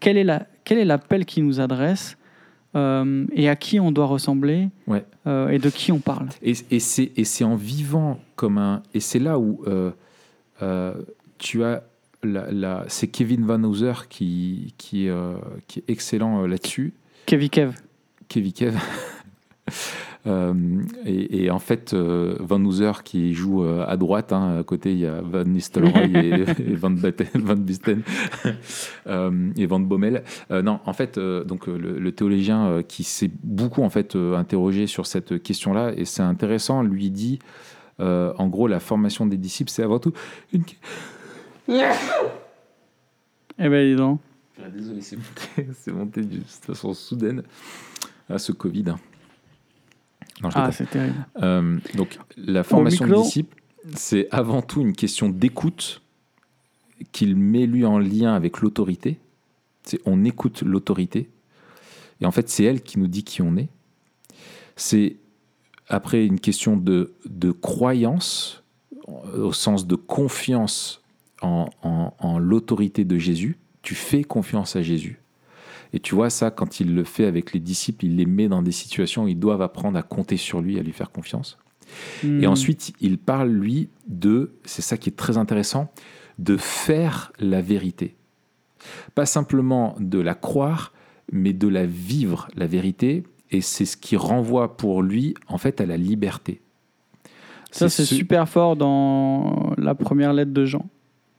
B: quel est, la, quel est l'appel qui nous adresse euh, et à qui on doit ressembler
A: ouais.
B: et de qui on parle.
A: Et, et, c'est, et c'est en vivant comme un... Et c'est là où tu as... C'est Kevin Van Hooser qui, qui, qui est excellent là-dessus.
B: Kevin Kev.
A: Kevin Kev. Euh, et, en fait, euh, Van Hooser qui joue euh, à droite, hein, à côté il y a Van Nistelrooy et, Van, Van Bisten et Van Bommel. non, en fait, donc le, théologien qui s'est beaucoup en fait interrogé sur cette question-là et c'est intéressant, lui dit, en gros, la formation des disciples, c'est avant tout une.
B: Eh ben, dis donc.
A: Ah, désolé, c'est monté, monté de façon soudaine à ce Covid. Hein
B: ah, c'est terrible.
A: Euh, donc, la formation de disciple, c'est avant tout une question d'écoute qu'il met lui en lien avec l'autorité. C'est on écoute l'autorité. Et en fait, c'est elle qui nous dit qui on est. C'est après une question de, de croyance, au sens de confiance en, en l'autorité de Jésus. Tu fais confiance à Jésus. Et tu vois ça, quand il le fait avec les disciples, il les met dans des situations où ils doivent apprendre à compter sur lui, à lui faire confiance. Et hmm. ensuite, il parle, lui, de, c'est ça qui est très intéressant, de faire la vérité. Pas simplement de la croire, mais de la vivre, la vérité. Et c'est ce qui renvoie pour lui, en fait, à la liberté.
B: Ça, c'est super fort dans la première lettre de Jean.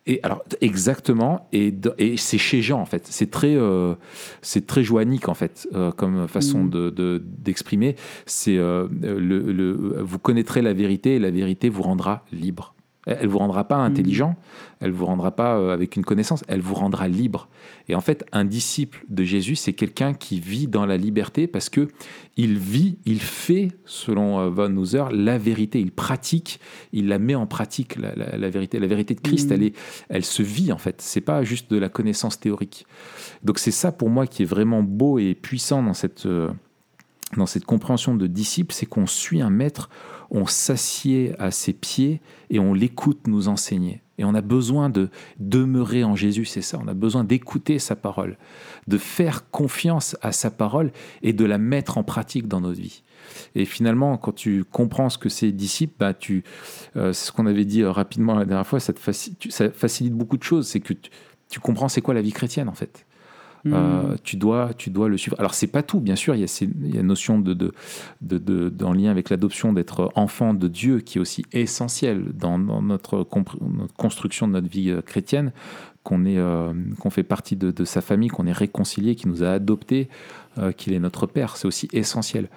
A: Et alors exactement, et, et c'est chez Jean en fait. C'est très, euh, c'est très joannique en fait euh, comme façon mm. de, d'exprimer. c'est euh, le, le, vous connaîtrez la vérité et la vérité vous rendra libre. Elle vous rendra pas intelligent, elle vous rendra pas euh, avec une connaissance, elle vous rendra libre. Et en fait, un disciple de Jésus, c'est quelqu'un qui vit dans la liberté parce que il vit, il fait, selon euh, Von Hooser, la vérité. Il pratique, il la met en pratique la, vérité. La vérité de Christ, mm. elle est, elle se vit en fait. C'est pas juste de la connaissance théorique. Donc c'est ça pour moi qui est vraiment beau et puissant dans cette euh, dans cette compréhension de disciple, c'est qu'on suit un maître on s'assied à ses pieds et on l'écoute nous enseigner. Et on a besoin de demeurer en Jésus, c'est ça, on a besoin d'écouter sa parole, de faire confiance à sa parole et de la mettre en pratique dans notre vie. Et finalement, quand tu comprends ce que c'est disciple, bah euh, c'est ce qu'on avait dit euh, rapidement la dernière fois, ça, te facilite beaucoup de choses. C'est que tu comprends c'est quoi la vie chrétienne en fait. Euh, hmm. tu, dois, tu dois le suivre. Alors, c'est pas tout, bien sûr, il y a, ces, il y a une notion de, de, de, en lien avec l'adoption d'être enfant de Dieu qui est aussi essentielle dans, notre, construction de notre vie euh, chrétienne. qu'on est, qu'on fait partie de, de sa famille, qu'on est réconcilié, qu'il nous a adoptés, qu'il est notre père. C'est aussi essentiel.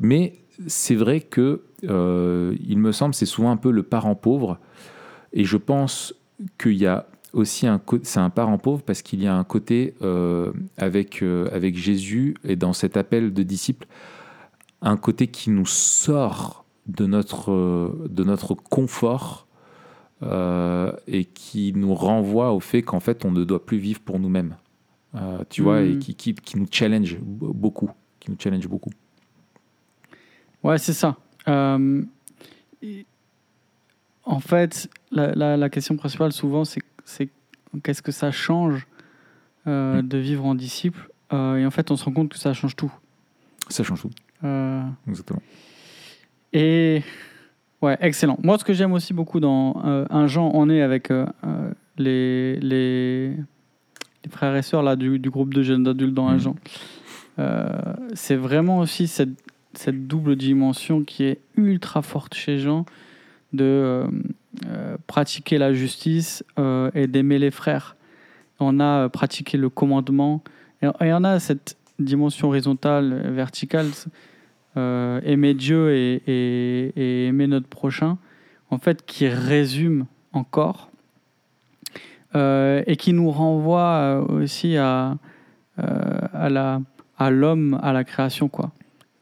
A: Mais c'est vrai que, il me semble, c'est souvent un peu le parent pauvre. Et je pense qu'il y a aussi un c'est un parent pauvre parce qu'il y a un côté avec, avec Jésus et dans cet appel de disciples, un côté qui nous sort de notre, de notre confort euh, et qui nous renvoie au fait qu'en fait on ne doit plus vivre pour nous-mêmes. Euh, tu vois, et hmm. qui, qui, qui, nous challenge beaucoup. Qui nous challenge beaucoup.
B: Ouais, c'est ça. Euh, en fait, la, la, la, question principale souvent, c'est qu'est-ce que ça change hmm. de vivre en disciple Et en fait, on se rend compte que ça change tout.
A: Ça change tout. Exactement.
B: Et ouais, excellent. Moi, ce que j'aime aussi beaucoup dans euh, Un Jean, on est avec euh, euh, les, les, les, frères et sœurs là, du, du groupe de jeunes adultes dans Un mm. Jean. c'est vraiment aussi cette, cette, double dimension qui est ultra forte chez Jean de pratiquer la justice et d'aimer les frères. On a pratiqué le commandement. Et, et on a cette dimension horizontale, verticale euh, aimer Dieu et, aimer notre prochain, en fait, qui résume encore euh, et qui nous renvoie euh, aussi à, à, la, à l'homme, à la création, quoi,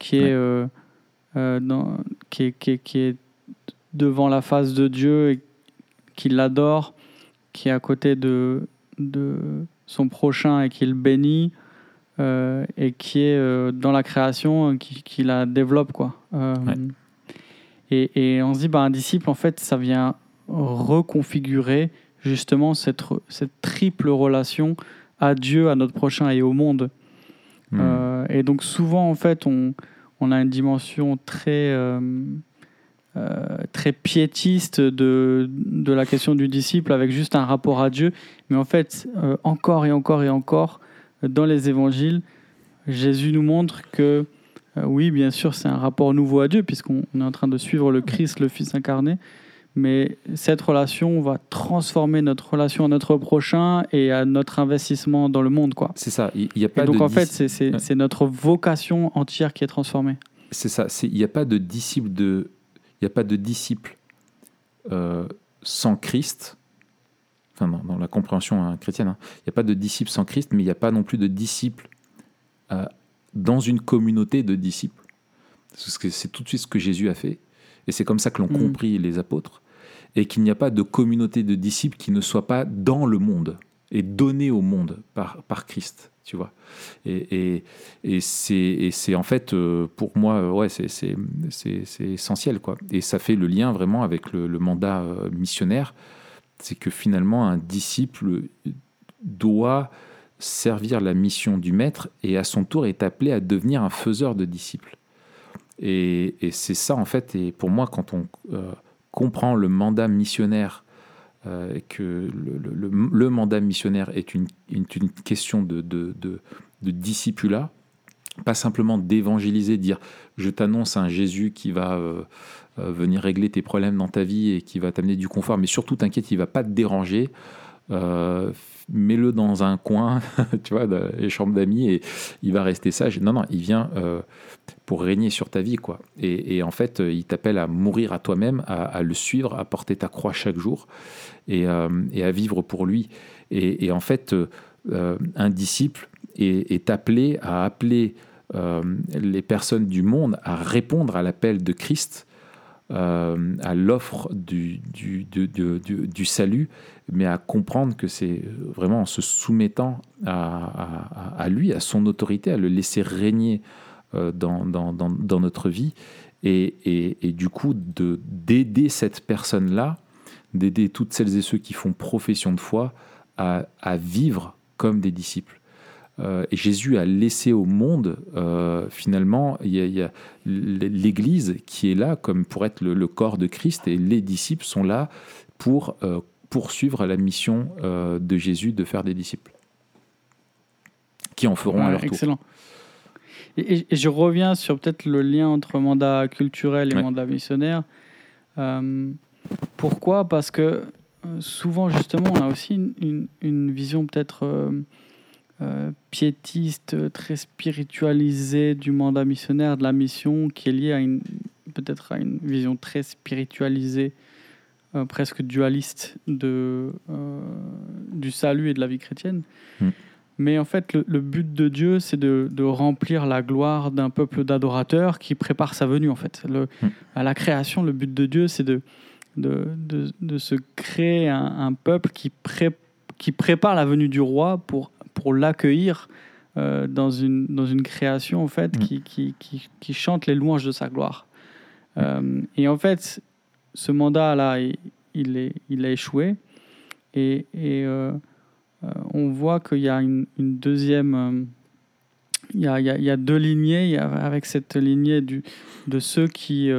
B: qui est, dans, qui, est, qui, qui est devant la face de Dieu et qui l'adore, qui est à côté de, de son prochain et qui le bénit. Euh, et qui est euh, dans la création, euh, qui, qui, la développe. Quoi. Et, et, on se dit, bah, un disciple, en fait, ça vient reconfigurer justement cette, cette triple relation à Dieu, à notre prochain et au monde. Hmm. et donc souvent, en fait, on, on a une dimension très, très piétiste de, de la question du disciple avec juste un rapport à Dieu. Mais en fait, encore et encore et encore, dans les évangiles, Jésus nous montre que, euh, oui, bien sûr, c'est un rapport nouveau à Dieu, puisqu'on est en train de suivre le Christ, le Fils incarné, mais cette relation va transformer notre relation à notre prochain et à notre investissement dans le monde. quoi.
A: C'est ça, il y a pas
B: donc en fait, c'est notre vocation entière qui est transformée.
A: C'est ça, il n'y a pas de disciple, de, il y a pas de disciple euh, sans Christ enfin dans, la compréhension hein, chrétienne, hein. il n'y a pas de disciples sans Christ, mais il n'y a pas non plus de disciples euh, dans une communauté de disciples. C'est tout de suite ce que Jésus a fait, et c'est comme ça que l'ont mm. compris les apôtres, et qu'il n'y a pas de communauté de disciples qui ne soit pas dans le monde et donnée au monde par, par Christ, tu vois. Et, et, et c'est en fait, euh, pour moi, euh, ouais, c'est essentiel, quoi. Et ça fait le lien vraiment avec le, mandat missionnaire c'est que finalement un disciple doit servir la mission du maître et à son tour est appelé à devenir un faiseur de disciples. Et, c'est ça en fait, et pour moi quand on euh, comprend le mandat missionnaire, euh, que le, mandat missionnaire est une, question de, de, de, de pas simplement d'évangéliser, dire je t'annonce un Jésus qui va... Euh, euh, venir régler tes problèmes dans ta vie et qui va t'amener du confort. Mais surtout, t'inquiète, il va pas te déranger. Mets-le dans un coin, tu vois, les chambres d'amis, et il va rester sage. Non, non, il vient pour régner sur ta vie, quoi. Et, en fait, il t'appelle à mourir à toi-même, à, le suivre, à porter ta croix chaque jour, et, à vivre pour lui. Et, en fait, un disciple est, appelé à appeler les personnes du monde à répondre à l'appel de Christ euh, à l'offre du, du, du, du, salut, mais à comprendre que c'est vraiment en se soumettant à, lui, à son autorité, à le laisser régner euh, dans, dans, dans, dans, notre vie, et, et, et du coup d'aider cette personne-là, d'aider toutes celles et ceux qui font profession de foi à, à vivre comme des disciples. Euh, et Jésus a laissé au monde, euh, finalement, il y a, l'Église qui est là comme pour être le, corps de Christ, et les disciples sont là pour euh, poursuivre la mission de Jésus de faire des disciples, qui en feront à leur
B: excellent. tour. Et, et, je reviens sur peut-être le lien entre mandat culturel et mandat missionnaire. pourquoi? Parce que souvent, justement, on a aussi une, une, vision peut-être euh, euh, piétiste, très spiritualisée du mandat missionnaire, de la mission, qui est liée à une peut-être à une vision très spiritualisée, presque dualiste de, du salut et de la vie chrétienne. Mm. Mais en fait, le, but de Dieu, c'est de, de, remplir la gloire d'un peuple d'adorateurs qui prépare sa venue. En fait, le, mm. à la création, le but de Dieu, c'est de, de, de, se créer un, peuple qui, pré, qui prépare la venue du roi pour, pour l'accueillir euh, dans, une, dans une création en fait, mm. qui, qui, qui, qui, chante les louanges de sa gloire. Mm. Euh, et en fait, ce mandat-là, il, il, est, il a échoué. Et, et euh, on voit qu'il y a une, une deuxième... Il y, a, il, y a, deux lignées, avec cette lignée du, de ceux qui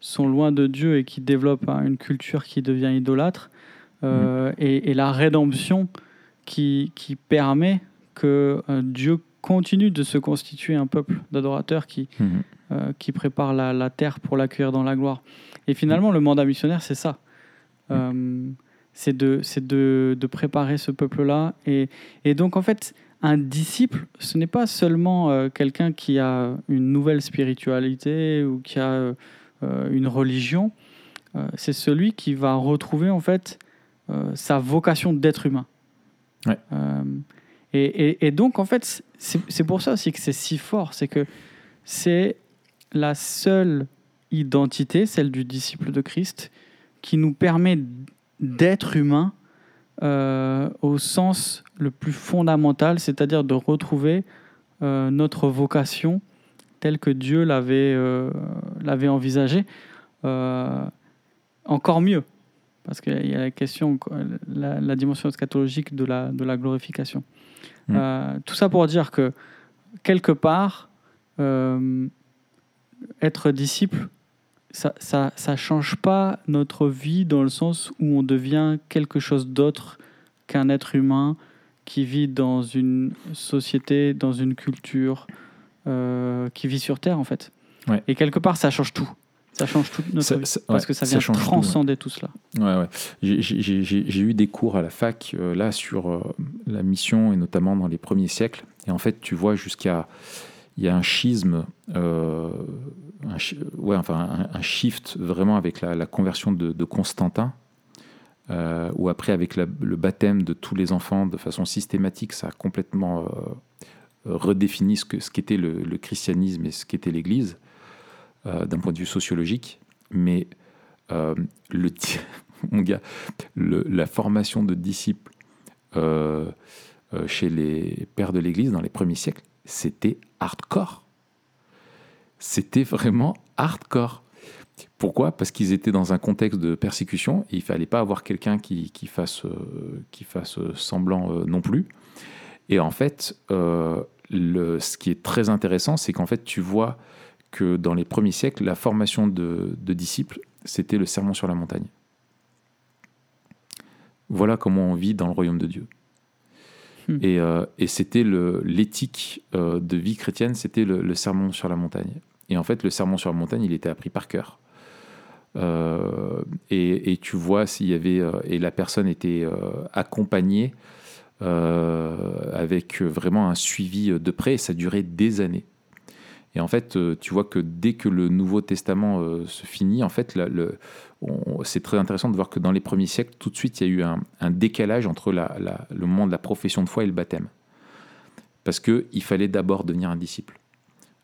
B: sont loin de Dieu et qui développent hein, une culture qui devient idolâtre, euh, mm. et, la rédemption qui, qui permet que euh, Dieu continue de se constituer un peuple d'adorateurs qui, mm. euh, qui prépare la, la terre pour l'accueillir dans la gloire. Et finalement, le mandat missionnaire, c'est ça. Mm. C'est de, de, de, préparer ce peuple-là. Et, et, donc, en fait, un disciple, ce n'est pas seulement quelqu'un qui a une nouvelle spiritualité ou qui a euh, une religion, euh, c'est celui qui va retrouver en fait euh, sa vocation d'être humain. Et, et, donc en fait, c'est pour ça aussi que c'est si fort, c'est que c'est la seule identité, celle du disciple de Christ, qui nous permet d'être humain au sens le plus fondamental, c'est-à-dire de retrouver notre vocation tel que Dieu l'avait euh, l'avait envisagé. Euh, encore mieux, parce qu'il y a la question, la, dimension eschatologique de la, de la glorification. Mm. Euh, tout ça pour dire que, quelque part, être disciple, ça ne ça, change pas notre vie dans le sens où on devient quelque chose d'autre qu'un être humain qui vit dans une société, dans une culture, euh, qui vit sur Terre, en fait. Et quelque part, ça change tout. Ça change tout notre vie, parce que ça vient transcender tout, cela.
A: Ouais, ouais. J'ai eu des cours à la fac euh, là sur euh, la mission et notamment dans les premiers siècles. Et en fait, tu vois jusqu'à il y a un schisme, un, ouais, enfin un, shift vraiment avec la, conversion de, Constantin, ou après avec le baptême de tous les enfants de façon systématique, ça a complètement redéfinit ce qu'était ce le, christianisme et ce qu'était l'Église euh, d'un point de vue sociologique. Mais euh, le, mon gars, la formation de disciples euh, chez les pères de l'Église dans les premiers siècles, c'était hardcore. C'était vraiment hardcore. Pourquoi? Parce qu'ils étaient dans un contexte de persécution et il fallait pas avoir quelqu'un qui, qui, fasse, qui fasse semblant non plus. Et en fait, euh, ce qui est très intéressant, c'est qu'en fait, tu vois que dans les premiers siècles, la formation de, disciples, c'était le sermon sur la montagne. Voilà comment on vit dans le royaume de Dieu. Et, euh, et c'était l'éthique euh, de vie chrétienne, c'était le, sermon sur la montagne. Et en fait, le sermon sur la montagne, il était appris par cœur. et, et, tu vois s'il y avait et la personne était accompagnée euh, avec vraiment un suivi de près, et ça durait des années. Et en fait, euh, tu vois que dès que le Nouveau Testament euh, se finit, en fait, c'est très intéressant de voir que dans les premiers siècles, tout de suite, il y a eu un, décalage entre le moment de la profession de foi et le baptême. Parce qu'il fallait d'abord devenir un disciple.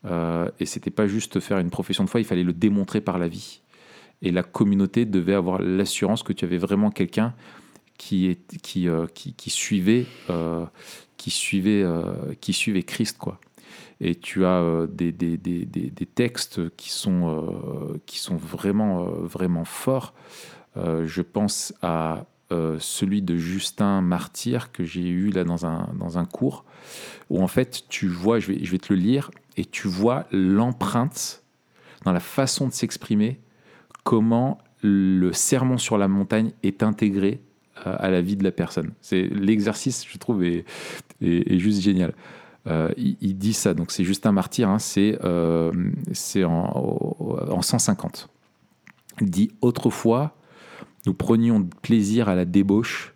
A: Euh, et c'était pas juste faire une profession de foi, il fallait le démontrer par la vie. Et la communauté devait avoir l'assurance que tu avais vraiment quelqu'un qui, qui, euh, qui, suivait, euh, qui, suivait, euh, qui suivait Christ. Quoi. Et tu as des, des, des, des, textes qui sont, qui sont vraiment, vraiment forts. je pense à celui de Justin Martyr que j'ai eu là dans un, dans un cours, où en fait tu vois, je vais, je vais te le lire, et tu vois l'empreinte dans la façon de s'exprimer, comment le sermon sur la montagne est intégré à, la vie de la personne. C'est l'exercice, je trouve, est, est, juste génial. Euh, il, dit ça, donc c'est juste un martyr, hein, c'est euh, en, en 150. Il dit autrefois, Nous prenions plaisir à la débauche,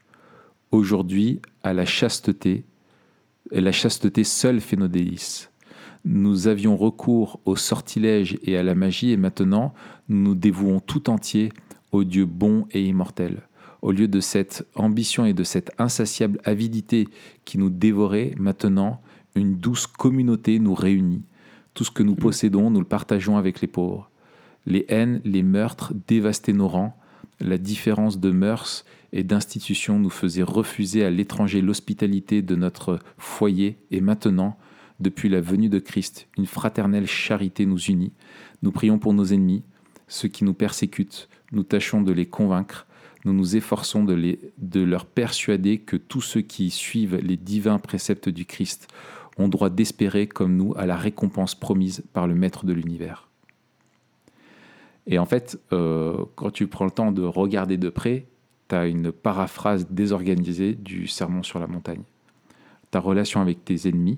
A: aujourd'hui à la chasteté, et la chasteté seule fait nos délices. Nous avions recours au sortilège et à la magie, et maintenant nous nous dévouons tout entier au Dieu bon et immortel. Au lieu de cette ambition et de cette insatiable avidité qui nous dévorait, maintenant une douce communauté nous réunit. Tout ce que nous possédons, nous le partageons avec les pauvres. Les haines, les meurtres dévastaient nos rangs. La différence de mœurs et d'institutions nous faisait refuser à l'étranger l'hospitalité de notre foyer. Et maintenant, depuis la venue de Christ, une fraternelle charité nous unit. Nous prions pour nos ennemis, ceux qui nous persécutent. Nous tâchons de les convaincre. Nous nous efforçons de, les, de leur persuader que tous ceux qui suivent les divins préceptes du Christ ont droit d'espérer, comme nous, à la récompense promise par le Maître de l'univers. Et en fait, euh, quand tu prends le temps de regarder de près, tu as une paraphrase désorganisée du Sermon sur la montagne. Ta relation avec tes ennemis,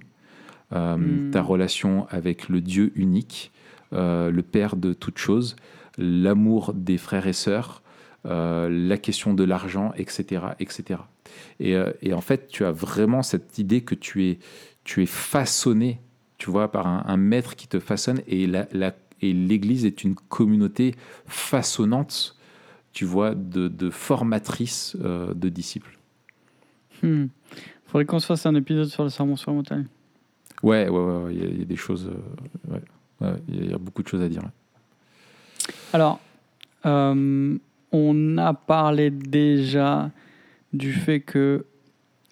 A: euh,
B: Hmm.
A: ta relation avec le Dieu unique, euh, le Père de toutes choses, l'amour des frères et sœurs, euh, la question de l'argent, etc. etc. Et, et en fait, tu as vraiment cette idée que tu es, tu es façonné, tu vois, par un, un maître qui te façonne, et la- la- et l'Église est une communauté façonnante, tu vois, de, de formatrice euh, de disciples.
B: Hmm. Faudrait qu'on se fasse un épisode sur le sermon sur la montagne.
A: Ouais, ouais, ouais, ouais, il y, a- il y a des choses, euh, ouais, ouais, il y a- il y a beaucoup de choses à dire.
B: Alors, euh, on a parlé déjà du fait que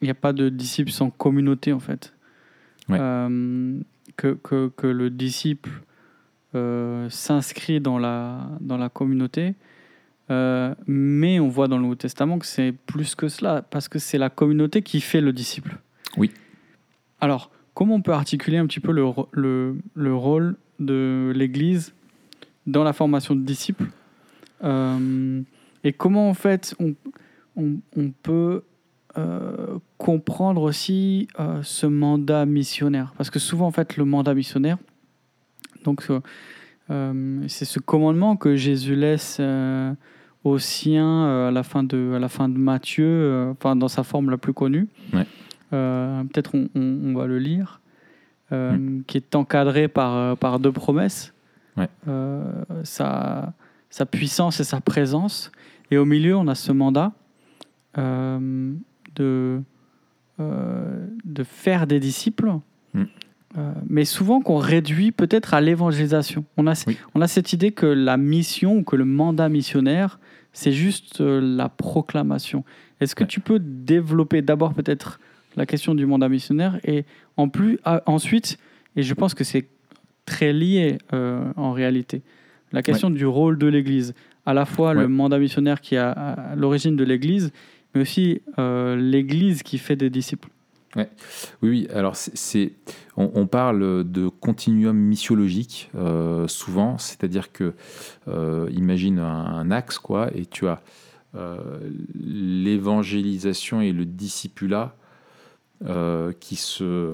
B: il n'y a pas de disciple sans communauté en fait.
A: Ouais.
B: Euh, que, que, que le disciple euh, s'inscrit dans la, dans la communauté. Euh, mais on voit dans le Nouveau Testament que c'est plus que cela, parce que c'est la communauté qui fait le disciple.
A: Oui.
B: Alors, comment on peut articuler un petit peu le, le, le rôle de l'Église dans la formation de disciples? Euh, Et comment, en fait, on, on, on peut euh, comprendre aussi euh, ce mandat missionnaire Parce que souvent, en fait, le mandat missionnaire, donc, euh, c'est ce commandement que Jésus laisse aux siens à, la fin de, à la fin de Matthieu, enfin, dans sa forme la plus connue.
A: Ouais.
B: Peut-être on, on- on va le lire, qui est encadré par, par deux promesses.
A: Ouais.
B: Sa, sa puissance et sa présence. Et au milieu, on a ce mandat de, euh, de faire des disciples,
A: Mm.
B: euh, mais souvent qu'on réduit peut-être à l'évangélisation. On a,
A: Oui.
B: on a cette idée que la mission ou que le mandat missionnaire, c'est juste euh, la proclamation. Est-ce que
A: Ouais.
B: tu peux développer d'abord peut-être la question du mandat missionnaire et en plus, à- ensuite, et je pense que c'est très lié euh, en réalité, la question du rôle de l'Église, à la fois
A: Ouais.
B: le mandat missionnaire qui est à, à l'origine de l'Église, mais aussi euh, l'Église qui fait des disciples.
A: Oui, oui. Alors, c'est, on, parle de continuum missiologique euh, souvent, c'est-à-dire que, euh, imagine un, axe, quoi, et tu as l'évangélisation et le discipulat euh, qui se,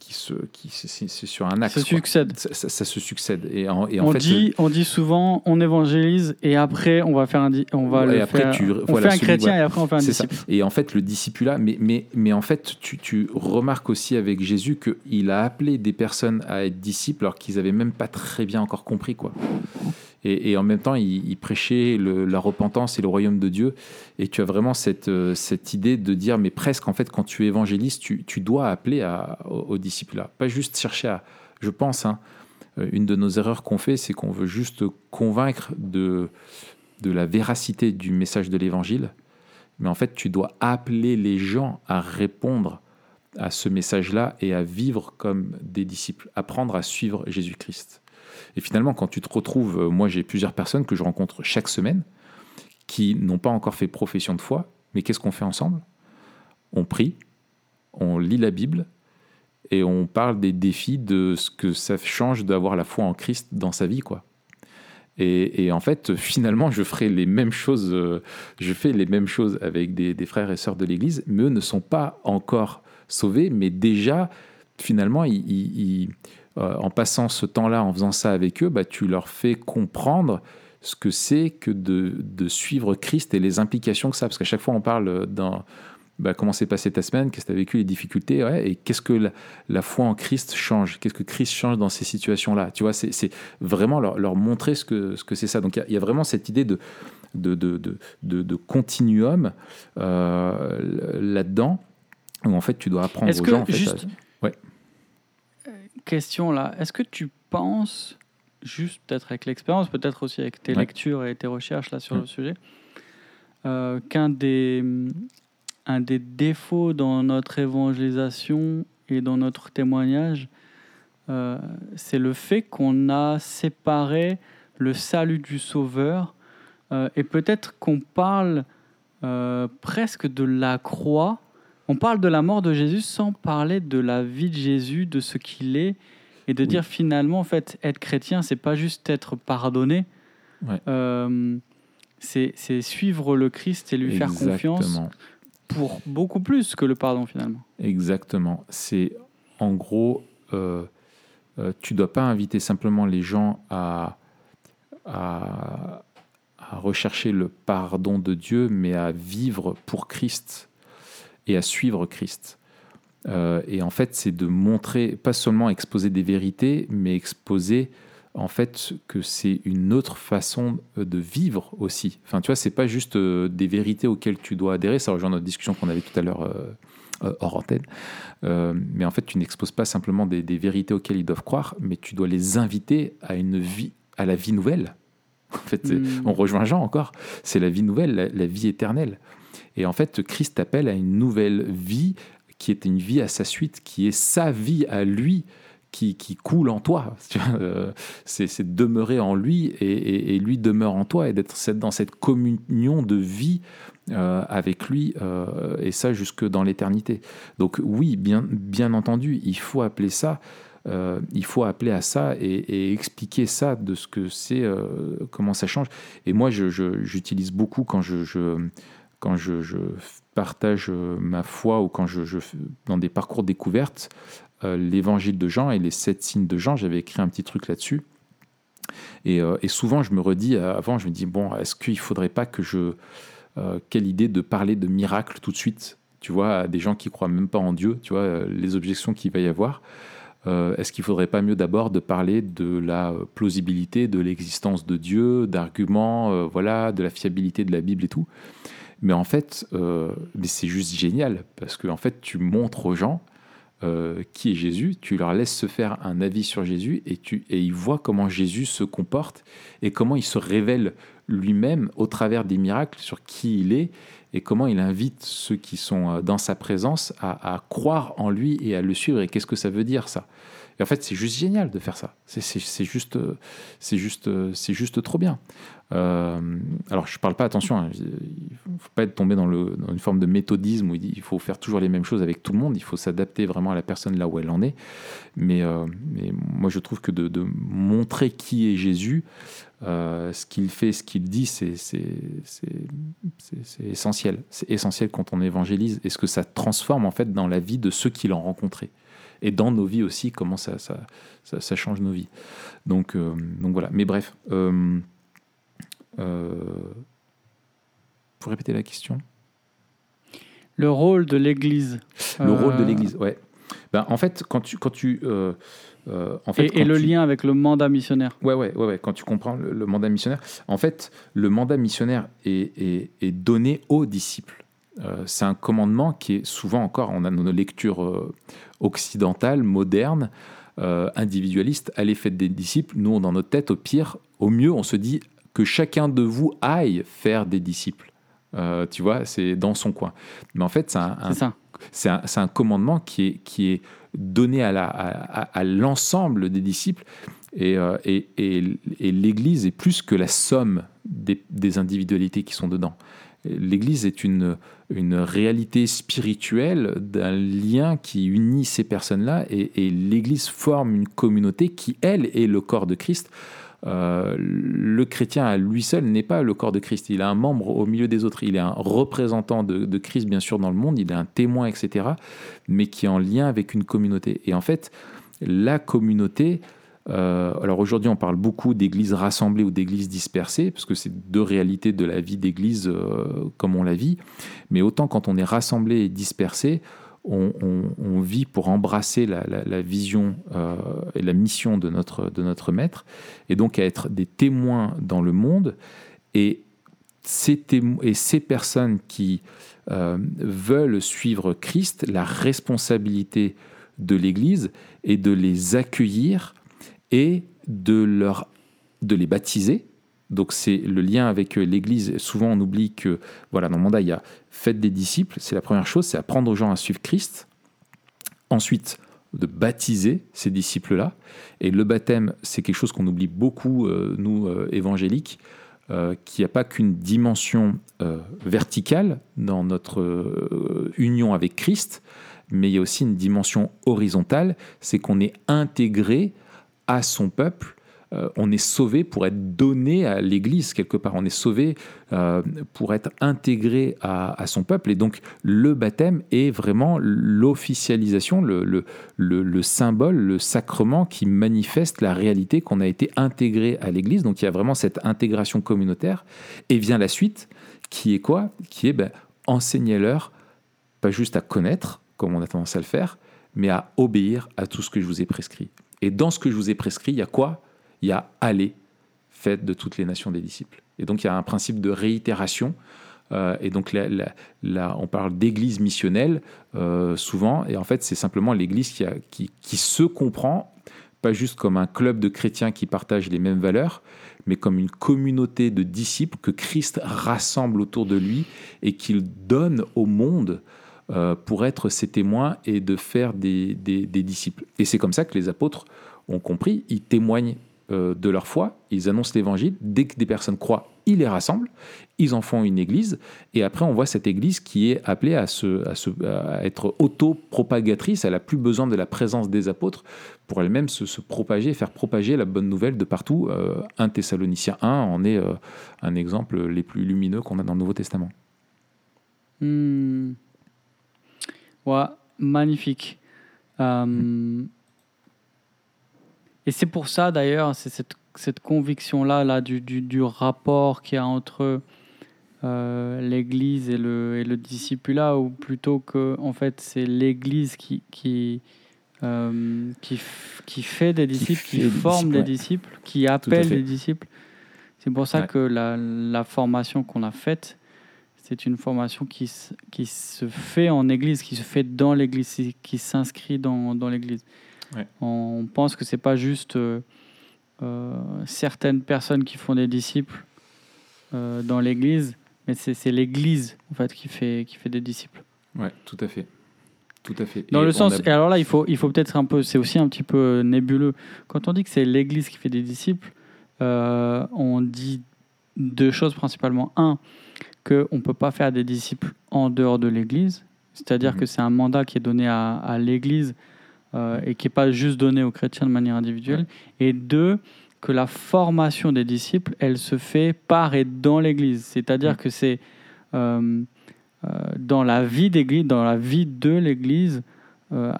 A: qui se, qui c'est, sur un axe.
B: Ça succède.
A: Ça, ça- ça se succède. Et en, et en
B: on,
A: fait,
B: dit, on dit souvent, on évangélise et après on va faire un, on va
A: Ouais,
B: le
A: après,
B: faire.
A: tu-
B: on
A: voilà,
B: fait un
A: celui-
B: chrétien
A: ouais.
B: et après on fait un
A: ça.
B: disciple.
A: Et en fait, le discipulat, mais, mais, mais en fait, tu, tu remarques aussi avec Jésus qu'il a appelé des personnes à être disciples alors qu'ils n'avaient même pas très bien encore compris. quoi. Et, en même temps, il, prêchait la repentance et le royaume de Dieu. Et tu as vraiment cette, euh, cette idée de dire, mais presque, en fait, quand tu évangélises, tu, tu dois appeler à, au, au discipulat. Pas juste chercher à... Je pense, hein, euh, une de nos erreurs qu'on fait, c'est qu'on veut juste convaincre de, de la véracité du message de l'évangile. Mais en fait, tu dois appeler les gens à répondre à ce message-là et à vivre comme des disciples, apprendre à suivre Jésus-Christ. Et finalement, quand tu te retrouves, euh, moi j'ai plusieurs personnes que je rencontre chaque semaine qui n'ont pas encore fait profession de foi, mais qu'est-ce qu'on fait ensemble? On prie, on lit la Bible et on parle des défis de ce que ça change d'avoir la foi en Christ dans sa vie, quoi. Et, en fait, finalement, je ferai les mêmes choses. euh, je fais les mêmes choses avec des, frères et sœurs de l'Église, mais eux ne sont pas encore sauvés, mais déjà, finalement, ils, euh, en passant ce temps-là, en faisant ça avec eux, bah, tu leur fais comprendre ce que c'est que de, de, suivre Christ et les implications que ça. Parce qu'à chaque fois, on parle dans bah, comment s'est passée ta semaine, qu'est-ce que tu as vécu, les difficultés, ouais, et qu'est-ce que la, foi en Christ change, qu'est-ce que Christ change dans ces situations-là. Tu vois, c'est vraiment leur, leur, montrer ce que c'est ce que ça. Donc il y, y, a vraiment cette idée de, de, de, de, de continuum euh, là-dedans, où en fait tu dois apprendre aux gens. En fait,
B: juste, ouais. Question là, est-ce que tu penses, juste peut-être avec l'expérience, peut-être aussi avec tes lectures et tes recherches là sur le sujet, euh, qu'un des, un des défauts dans notre évangélisation et dans notre témoignage, euh, c'est le fait qu'on a séparé le salut du Sauveur euh, et peut-être qu'on parle presque de la croix. On parle de la mort de Jésus sans parler de la vie de Jésus, de ce qu'il est, et de dire finalement, en fait, être chrétien, c'est pas juste être pardonné. Euh, c'est suivre le Christ et lui faire confiance pour beaucoup plus que le pardon finalement.
A: Exactement. C'est en gros, euh, euh, tu dois pas inviter simplement les gens à, à, à rechercher le pardon de Dieu, mais à vivre pour Christ et à suivre Christ. Euh, et en fait, c'est de montrer, pas seulement exposer des vérités, mais exposer en fait que c'est une autre façon de vivre aussi. Enfin, tu vois, c'est pas juste euh, des vérités auxquelles tu dois adhérer. Ça rejoint notre discussion qu'on avait tout à l'heure euh, hors antenne. mais en fait, tu n'exposes pas simplement des, des, vérités auxquelles ils doivent croire, mais tu dois les inviter à une vie, à la vie nouvelle, en fait, hmm. on rejoint Jean encore. C'est la vie nouvelle, la, vie éternelle. Et en fait, Christ appelle à une nouvelle vie qui est une vie à sa suite, qui est sa vie à lui, qui, coule en toi. Euh, c'est demeurer en lui et, lui demeure en toi et d'être dans cette communion de vie euh, avec lui euh, et ça jusque dans l'éternité. Donc oui, bien, bien entendu, il faut appeler ça il faut appeler à ça et, expliquer ça de ce que c'est, comment ça change. Et moi, j'utilise beaucoup quand je, quand je, partage euh, ma foi ou quand je, dans des parcours découvertes, l'évangile de Jean et les sept signes de Jean. J'avais écrit un petit truc là-dessus. Et, souvent, je me redis, avant, je me dis, bon, est-ce qu'il ne faudrait pas que je... quelle idée de parler de miracles tout de suite, tu vois, à des gens qui croient même pas en Dieu, tu vois, les objections qu'il va y avoir. Euh, est-ce qu'il ne faudrait pas mieux d'abord de parler de la plausibilité de l'existence de Dieu, d'arguments, euh, voilà, de la fiabilité de la Bible et tout Mais en fait, euh, c'est juste génial parce que en fait, tu montres aux gens qui est Jésus, tu leur laisses se faire un avis sur Jésus et, tu, et ils voient comment Jésus se comporte et comment il se révèle lui-même au travers des miracles sur qui il est et comment il invite ceux qui sont euh, dans sa présence à, croire en lui et à le suivre. Et qu'est-ce que ça veut dire ça? Et en fait, c'est juste génial de faire ça. C'est juste, c'est juste, c'est juste trop bien. Euh, alors, je parle pas, attention, hein, il faut pas être tombé dans, une forme de méthodisme où il faut faire toujours les mêmes choses avec tout le monde. Il faut s'adapter vraiment à la personne là où elle en est. Mais, euh, moi, je trouve que de, montrer qui est Jésus, euh, ce qu'il fait, ce qu'il dit, c'est essentiel. C'est essentiel quand on évangélise et ce que ça transforme en fait dans la vie de ceux qui l'ont rencontré. Et dans nos vies aussi, comment ça, ça, ça, change nos vies. Donc, euh, donc voilà. Mais bref, euh, euh, vous répéter la question
B: Le rôle de l'Église.
A: Le rôle de l'Église, ouais. Ben, en fait, quand tu, quand tu
B: euh, en fait, et, le lien avec le mandat missionnaire.
A: Ouais, ouais, ouais, ouais quand tu comprends le, mandat missionnaire. En fait, le mandat missionnaire est, est, donné aux disciples. Euh, c'est un commandement qui est souvent encore, on a nos lectures euh, occidentales, modernes, individualistes, allez faites des disciples. Nous, dans notre tête, au pire, au mieux, on se dit que chacun de vous aille faire des disciples. tu vois, c'est dans son coin. Mais en fait, c'est un, un, un, commandement qui est, qui est donné à l'ensemble à, des disciples. Euh, et, et, et, l'Église est plus que la somme des, des individualités qui sont dedans. L'Église est une, une réalité spirituelle d'un lien qui unit ces personnes-là et, l'Église forme une communauté qui, elle, est le corps de Christ. Euh, le chrétien à lui seul n'est pas le corps de Christ. Il a un membre au milieu des autres. Il est un représentant de, Christ, bien sûr, dans le monde. Il est un témoin, etc. Mais qui est en lien avec une communauté. Et en fait, la communauté alors aujourd'hui, on parle beaucoup d'églises rassemblées ou d'églises dispersées, parce que c'est deux réalités de la vie d'église comme on la vit. Mais autant quand on est rassemblé et dispersé, on, vit pour embrasser la, vision et la mission de notre, de notre maître, et donc à être des témoins dans le monde. Et ces, et ces personnes qui euh, veulent suivre Christ, la responsabilité de l'Église est de les accueillir et de, leur, de les baptiser. Donc c'est le lien avec l'Église. Souvent on oublie que, voilà, dans le mandat, il y a faites des disciples, c'est la première chose, c'est apprendre aux gens à suivre Christ. Ensuite, de baptiser ces disciples-là. Et le baptême, c'est quelque chose qu'on oublie beaucoup, euh, nous, euh, évangéliques. Euh, qu'il n'y a pas qu'une dimension euh, verticale dans notre euh, union avec Christ, mais il y a aussi une dimension horizontale, c'est qu'on est intégré à son peuple euh, on est sauvé pour être donné à l'Église quelque part. On est sauvé euh, pour être intégré à, son peuple. Et donc le baptême est vraiment l'officialisation, le, le, symbole, le sacrement qui manifeste la réalité qu'on a été intégré à l'Église. Donc il y a vraiment cette intégration communautaire. Et vient la suite, qui est quoi? Qui est ben, enseigner-leur, pas juste à connaître, comme on a tendance à le faire, mais à obéir à tout ce que je vous ai prescrit. Et dans ce que je vous ai prescrit, il y a quoi? Il y a aller, faites de toutes les nations des disciples. Et donc il y a un principe de réitération. Euh, et donc là, on parle d'église missionnelle euh, souvent, et en fait c'est simplement l'église qui, se comprend, pas juste comme un club de chrétiens qui partagent les mêmes valeurs, mais comme une communauté de disciples que Christ rassemble autour de lui et qu'il donne au monde euh, pour être ses témoins et de faire des, disciples. Et c'est comme ça que les apôtres ont compris, ils témoignent euh, de leur foi, ils annoncent l'évangile, dès que des personnes croient, ils les rassemblent, ils en font une église, et après on voit cette église qui est appelée à, se, à, être auto-propagatrice, elle n'a plus besoin de la présence des apôtres pour elle-même se, propager, faire propager la bonne nouvelle de partout. Euh, un Thessalonicien 1 en est euh, un exemple les plus lumineux qu'on a dans le Nouveau Testament.
B: Hmm. Ouais, magnifique. Hmm. Et c'est pour ça d'ailleurs, c'est cette, cette conviction-là là, du, du, du rapport qu'il y a entre euh, l'Église et le, et le discipulat, ou plutôt que en fait c'est l'Église qui, qui, euh, qui, qui, fait des disciples, qui, forme des disciples, qui appelle des disciples. C'est pour ça que la, la formation qu'on a faite, c'est une formation qui, qui se fait en Église, qui se fait dans l'Église, qui s'inscrit dans, dans l'Église. On pense que c'est pas juste euh, euh, certaines personnes qui font des disciples euh, dans l'Église, mais c'est l'Église en fait qui fait qui fait des disciples.
A: Ouais, tout à fait. Tout à fait.
B: Dans le sens, et alors là, il faut, il faut peut-être un peu, c'est aussi un petit peu nébuleux. Quand on dit que c'est l'Église qui fait des disciples, on dit deux choses principalement. Un, qu'on ne peut pas faire des disciples en dehors de l'Église, c'est-à-dire mhm. que c'est un mandat qui est donné à, à l'Église euh, et qui n'est pas juste donné aux chrétiens de manière individuelle. Et deux, que la formation des disciples, elle se fait par et dans l'Église. C'est-à-dire que c'est euh, euh, dans la vie d'Église, dans la vie de l'Église,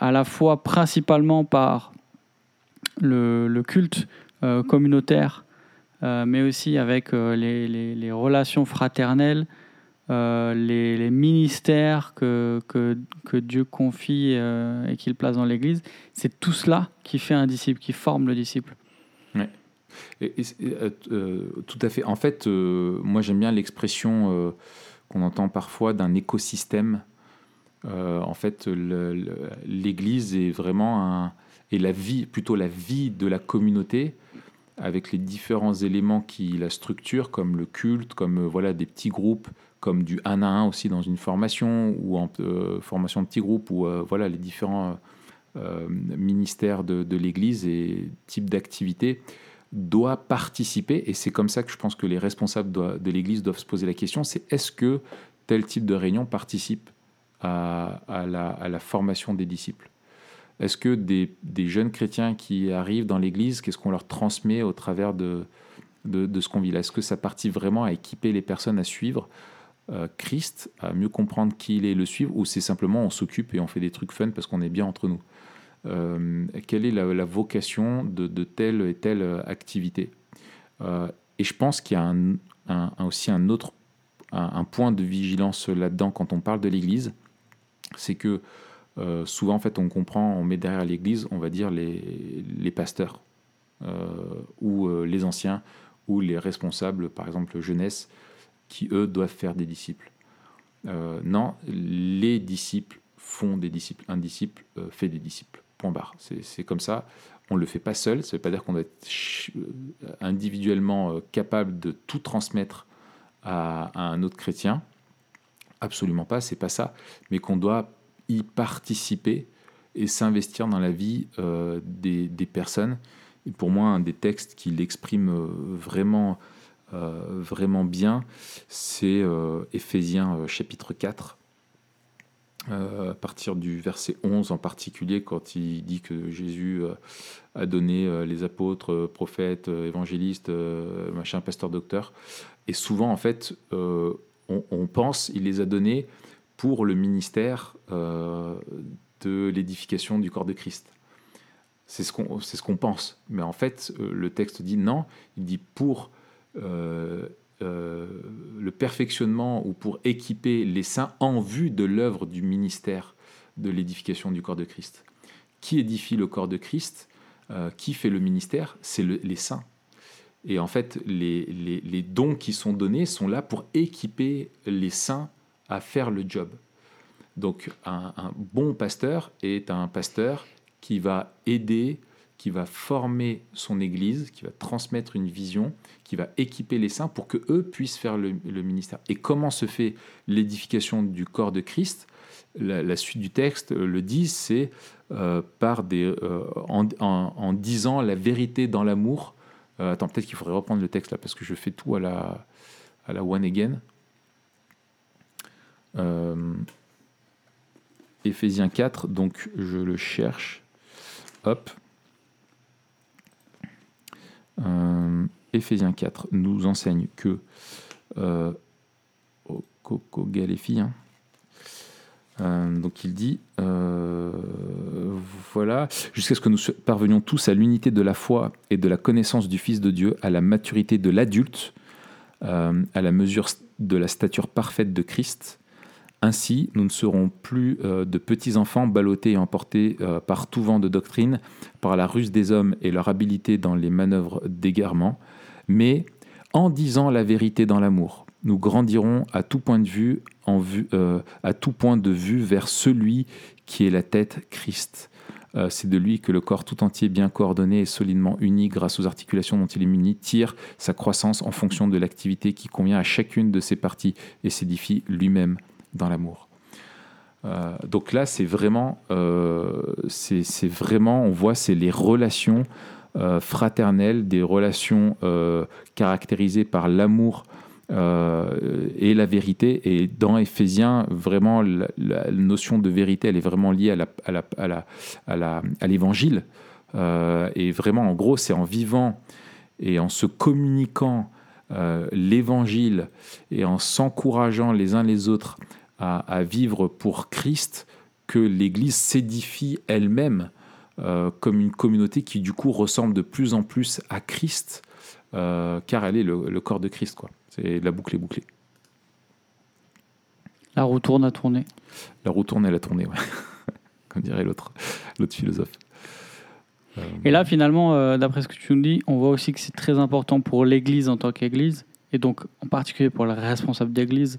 B: à la fois principalement par le, le culte communautaire, mais aussi avec les, les, relations fraternelles, euh, les, ministères que, Dieu confie euh, et qu'il place dans l'Église, c'est tout cela qui fait un disciple, qui forme le disciple.
A: Euh, tout à fait. En fait, moi j'aime bien l'expression qu'on entend parfois d'un écosystème. en fait, l'Église est vraiment et la vie, plutôt la vie de la communauté, avec les différents éléments qui la structurent, comme le culte, comme voilà des petits groupes comme du 1 à 1 aussi dans une formation ou en euh, formation de petits groupes ou euh, voilà les différents euh, ministères de, l'Église et types d'activités doit participer. Et c'est comme ça que je pense que les responsables de, l'Église doivent se poser la question c'est est-ce que tel type de réunion participe à, la, formation des disciples? Est-ce que des, jeunes chrétiens qui arrivent dans l'Église, qu'est-ce qu'on leur transmet au travers de, ce qu'on vit là Est-ce que ça participe vraiment à équiper les personnes à suivre euh, Christ, à mieux comprendre qui il est, le suivre, ou c'est simplement on s'occupe et on fait des trucs fun parce qu'on est bien entre nous? quelle est la, vocation de, telle et telle activité? et je pense qu'il y a aussi un autre point de vigilance là-dedans quand on parle de l'Église, c'est que souvent en fait on comprend, on met derrière l'Église, on va dire les, pasteurs ou les anciens ou les responsables, par exemple jeunesse, qui eux doivent faire des disciples. Euh, non, les disciples font des disciples. Un disciple euh, fait des disciples. Point barre. C'est comme ça. On ne le fait pas seul. Ça ne veut pas dire qu'on doit être euh, individuellement capable de tout transmettre à, un autre chrétien. Absolument pas, c'est pas ça. Mais qu'on doit y participer et s'investir dans la vie des, des, personnes. Et pour moi, un des textes qui l'exprime vraiment euh, vraiment bien, c'est euh, Éphésiens euh, chapitre 4, à partir du verset 11 en particulier, quand il dit que Jésus a donné les apôtres, prophètes, évangélistes, machin, pasteur, docteur. Et souvent, en fait, on, pense, il les a donnés pour le ministère de l'édification du corps de Christ. C'est ce qu'on ce pense. Mais en fait, le texte dit non, il dit pour euh, euh, le perfectionnement ou pour équiper les saints en vue de l'œuvre du ministère de l'édification du corps de Christ. Qui édifie le corps de Christ euh, Qui fait le ministère C'est les saints. Et en fait, les, les, dons qui sont donnés sont là pour équiper les saints à faire le job. Donc un, bon pasteur est un pasteur qui va aider qui va former son Église, qui va transmettre une vision, qui va équiper les saints pour que eux puissent faire le, ministère. Et comment se fait l'édification du corps de Christ? La, suite du texte le dit, c'est euh, par des, euh, en, disant la vérité dans l'amour. Euh, attends, peut-être qu'il faudrait reprendre le texte là parce que je fais tout à la, à la one again. Éphésiens 4, donc je le cherche. Hop. Euh, Éphésiens 4 nous enseigne que euh, oh, Galéfi, hein. euh, donc il dit, euh, voilà, jusqu'à ce que nous parvenions tous à l'unité de la foi et de la connaissance du Fils de Dieu, à la maturité de l'adulte, à la mesure de la stature parfaite de Christ, ainsi, nous ne serons plus euh, de petits enfants ballottés et emportés euh, par tout vent de doctrine, par la ruse des hommes et leur habileté dans les manœuvres d'égarement, mais en disant la vérité dans l'amour. Nous grandirons à tout point de vue, en vue euh, à tout point de vue vers celui qui est la tête, Christ. C'est de lui que le corps tout entier, bien coordonné et solidement uni grâce aux articulations dont il est muni, tire sa croissance en fonction de l'activité qui convient à chacune de ses parties et s'édifie lui-même dans l'amour. Euh, donc là, c'est vraiment, euh, c'est vraiment, on voit, c'est les relations euh, fraternelles, des relations caractérisées par l'amour et la vérité. Et dans Éphésiens, vraiment, la, notion de vérité, elle est vraiment liée à l'évangile. et vraiment, en gros, c'est en vivant et en se communiquant l'évangile et en s'encourageant les uns les autres à, vivre pour Christ que l'Église s'édifie elle-même euh, comme une communauté qui du coup ressemble de plus en plus à Christ, euh, car elle est le, corps de Christ. quoi. C'est la boucle est bouclée.
B: La roue tourne à tourner.
A: La roue tourne, elle a tourné, ouais. comme dirait l'autre, l'autre philosophe.
B: Et là, finalement, euh, d'après ce que tu nous dis, on voit aussi que c'est très important pour l'Église en tant qu'Église, et donc en particulier pour le responsable d'Église,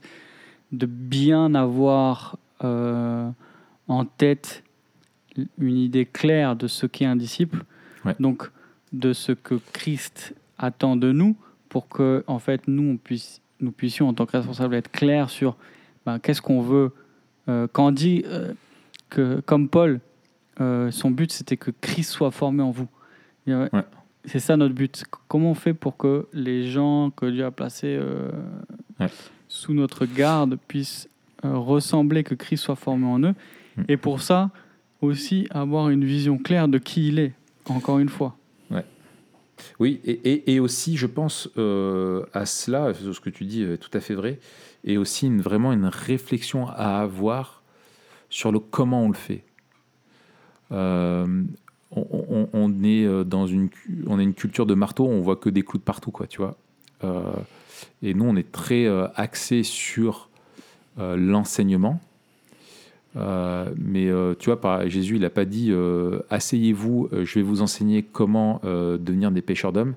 B: de bien avoir euh, en tête une idée claire de ce qu'est un disciple, donc de ce que Christ attend de nous, pour que en fait nous on puisse, nous puissions en tant que responsables être clairs sur ben, qu'est-ce qu'on veut. Euh, quand on dit euh, que comme Paul, son but c'était que Christ soit formé en vous. C'est ça notre but. Comment on fait pour que les gens que Dieu a placés sous notre garde puissent euh, ressembler, que Christ soit formé en eux. Mm. Et pour ça, aussi avoir une vision claire de qui il est, encore une fois.
A: Ouais. Oui, et, et, aussi, je pense euh, à cela, ce que tu dis est tout à fait vrai, et aussi une, vraiment une réflexion à avoir sur le comment on le fait. euh, on, on, est dans une, on a une culture de marteau, on voit que des clous de partout, quoi, tu vois. Et nous, on est très axé sur l'enseignement. mais tu vois, Jésus, il n'a pas dit Asseyez-vous, je vais vous enseigner comment devenir des pêcheurs d'hommes.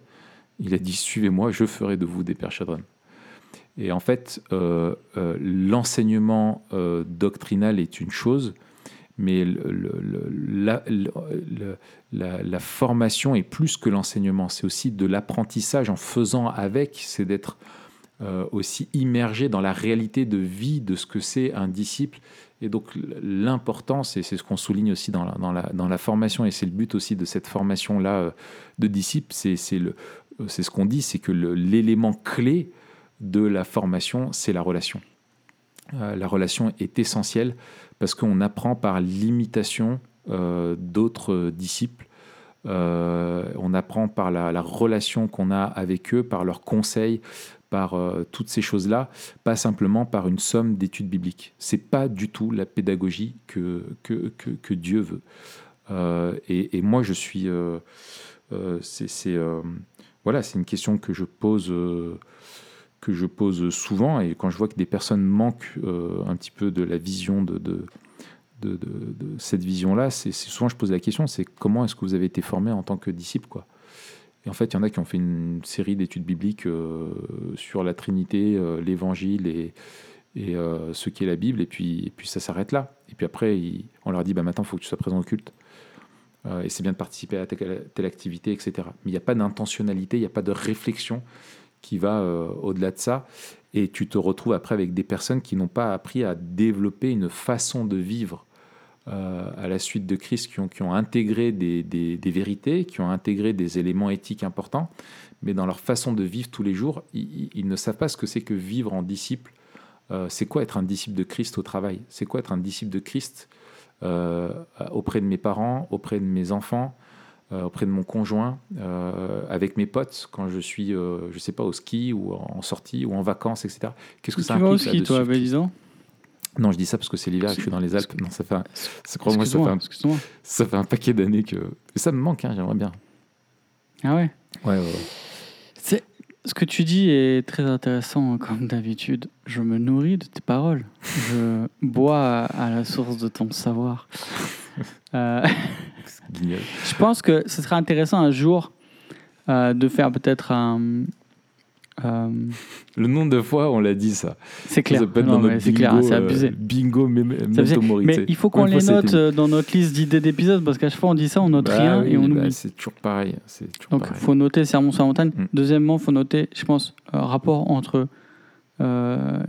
A: Il a dit Suivez-moi, je ferai de vous des pêcheurs d'hommes. Et en fait, euh, euh, l'enseignement euh, doctrinal est une chose, mais la, formation est plus que l'enseignement. C'est aussi de l'apprentissage en faisant avec, c'est d'être aussi immergé dans la réalité de vie de ce que c'est un disciple. Et donc l'importance, et c'est ce qu'on souligne aussi dans la, formation, et c'est le but aussi de cette formation-là de disciples, c'est ce qu'on dit, c'est que l'élément clé de la formation, c'est la relation. Euh, la relation est essentielle parce qu'on apprend par l'imitation euh, d'autres disciples. Euh, on apprend par la, relation qu'on a avec eux, par leurs conseils, par toutes ces choses-là, pas simplement par une somme d'études bibliques. C'est pas du tout la pédagogie que, que, Dieu veut. Et, moi, je suis. c'est voilà, c'est une question que je pose que je pose souvent. Et quand je vois que des personnes manquent euh, un petit peu de la vision de, de, cette vision-là, c'est souvent je pose la question, c'est comment est-ce que vous avez été formé en tant que disciple quoi Et en fait, il y en a qui ont fait une série d'études bibliques euh, sur la Trinité, euh, l'Évangile et, et ce qu'est la Bible, et puis, ça s'arrête là. Et puis après, on leur dit, bah, maintenant, il faut que tu sois présent au culte. et c'est bien de participer à telle, telle activité, etc. Mais il n'y a pas d'intentionnalité, il n'y a pas de réflexion qui va euh, au-delà de ça. Et tu te retrouves après avec des personnes qui n'ont pas appris à développer une façon de vivre euh, à la suite de Christ, qui ont, qui ont intégré des, des, vérités, qui ont intégré des éléments éthiques importants, mais dans leur façon de vivre tous les jours, ils, ne savent pas ce que c'est que vivre en disciple. Euh, c'est quoi être un disciple de Christ au travail? C'est quoi être un disciple de Christ auprès de mes parents, auprès de mes enfants euh, auprès de mon conjoint, euh, avec mes potes, quand je suis, euh, je sais pas, au ski ou en sortie ou en vacances, etc.
B: Qu'est-ce que ça implique Tu vas au ski, toi, disons
A: non, je dis ça parce que c'est l'hiver et que je suis dans les Alpes. Non, ça fait, un, moi, ça fait un, ça fait un paquet d'années que. ça me manque, hein, j'aimerais bien.
B: Ah ouais?
A: Ouais, ouais.
B: C'est... Ce que tu dis est très intéressant, hein, comme d'habitude. Je me nourris de tes paroles. Je bois à la source de ton savoir. Euh, je pense que ce serait intéressant un jour euh, de faire peut-être un.
A: Euh, le nombre de fois on l'a dit ça.
B: C'est clair. c'est clair, c'est abusé.
A: bingo, mais,
B: mais il faut qu'on les note dans notre liste d'idées d'épisodes parce qu'à chaque fois on dit ça, on note bah rien et on bah oublie.
A: c'est toujours pareil.
B: Donc il faut noter Sermon sur la montagne. Mm. Deuxièmement, il faut noter, je pense, rapport entre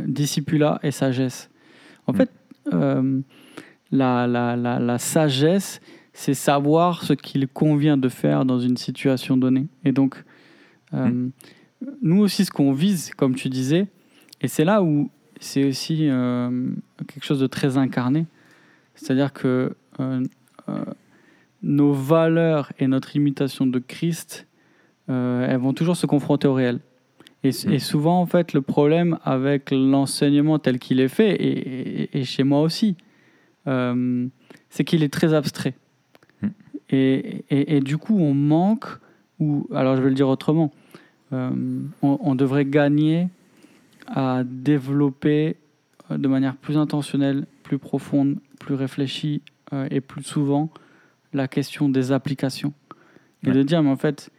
B: discipula et sagesse. En mm. fait, la, la, la, la, sagesse, c'est savoir ce qu'il convient de faire dans une situation donnée. Et donc, euh, hmm. Nous aussi, ce qu'on vise, comme tu disais, et c'est là où c'est aussi euh, quelque chose de très incarné, c'est-à-dire que euh, nos valeurs et notre imitation de Christ, elles vont toujours se confronter au réel. Et, et, souvent, en fait, le problème avec l'enseignement tel qu'il est fait, et, et, chez moi aussi, euh, c'est qu'il est très abstrait. Hmm. Et, et, du coup, on manque, ou alors je vais le dire autrement, euh, on, devrait gagner à développer euh, de manière plus intentionnelle, plus profonde, plus réfléchie et plus souvent la question des applications. Et de dire, mais en fait,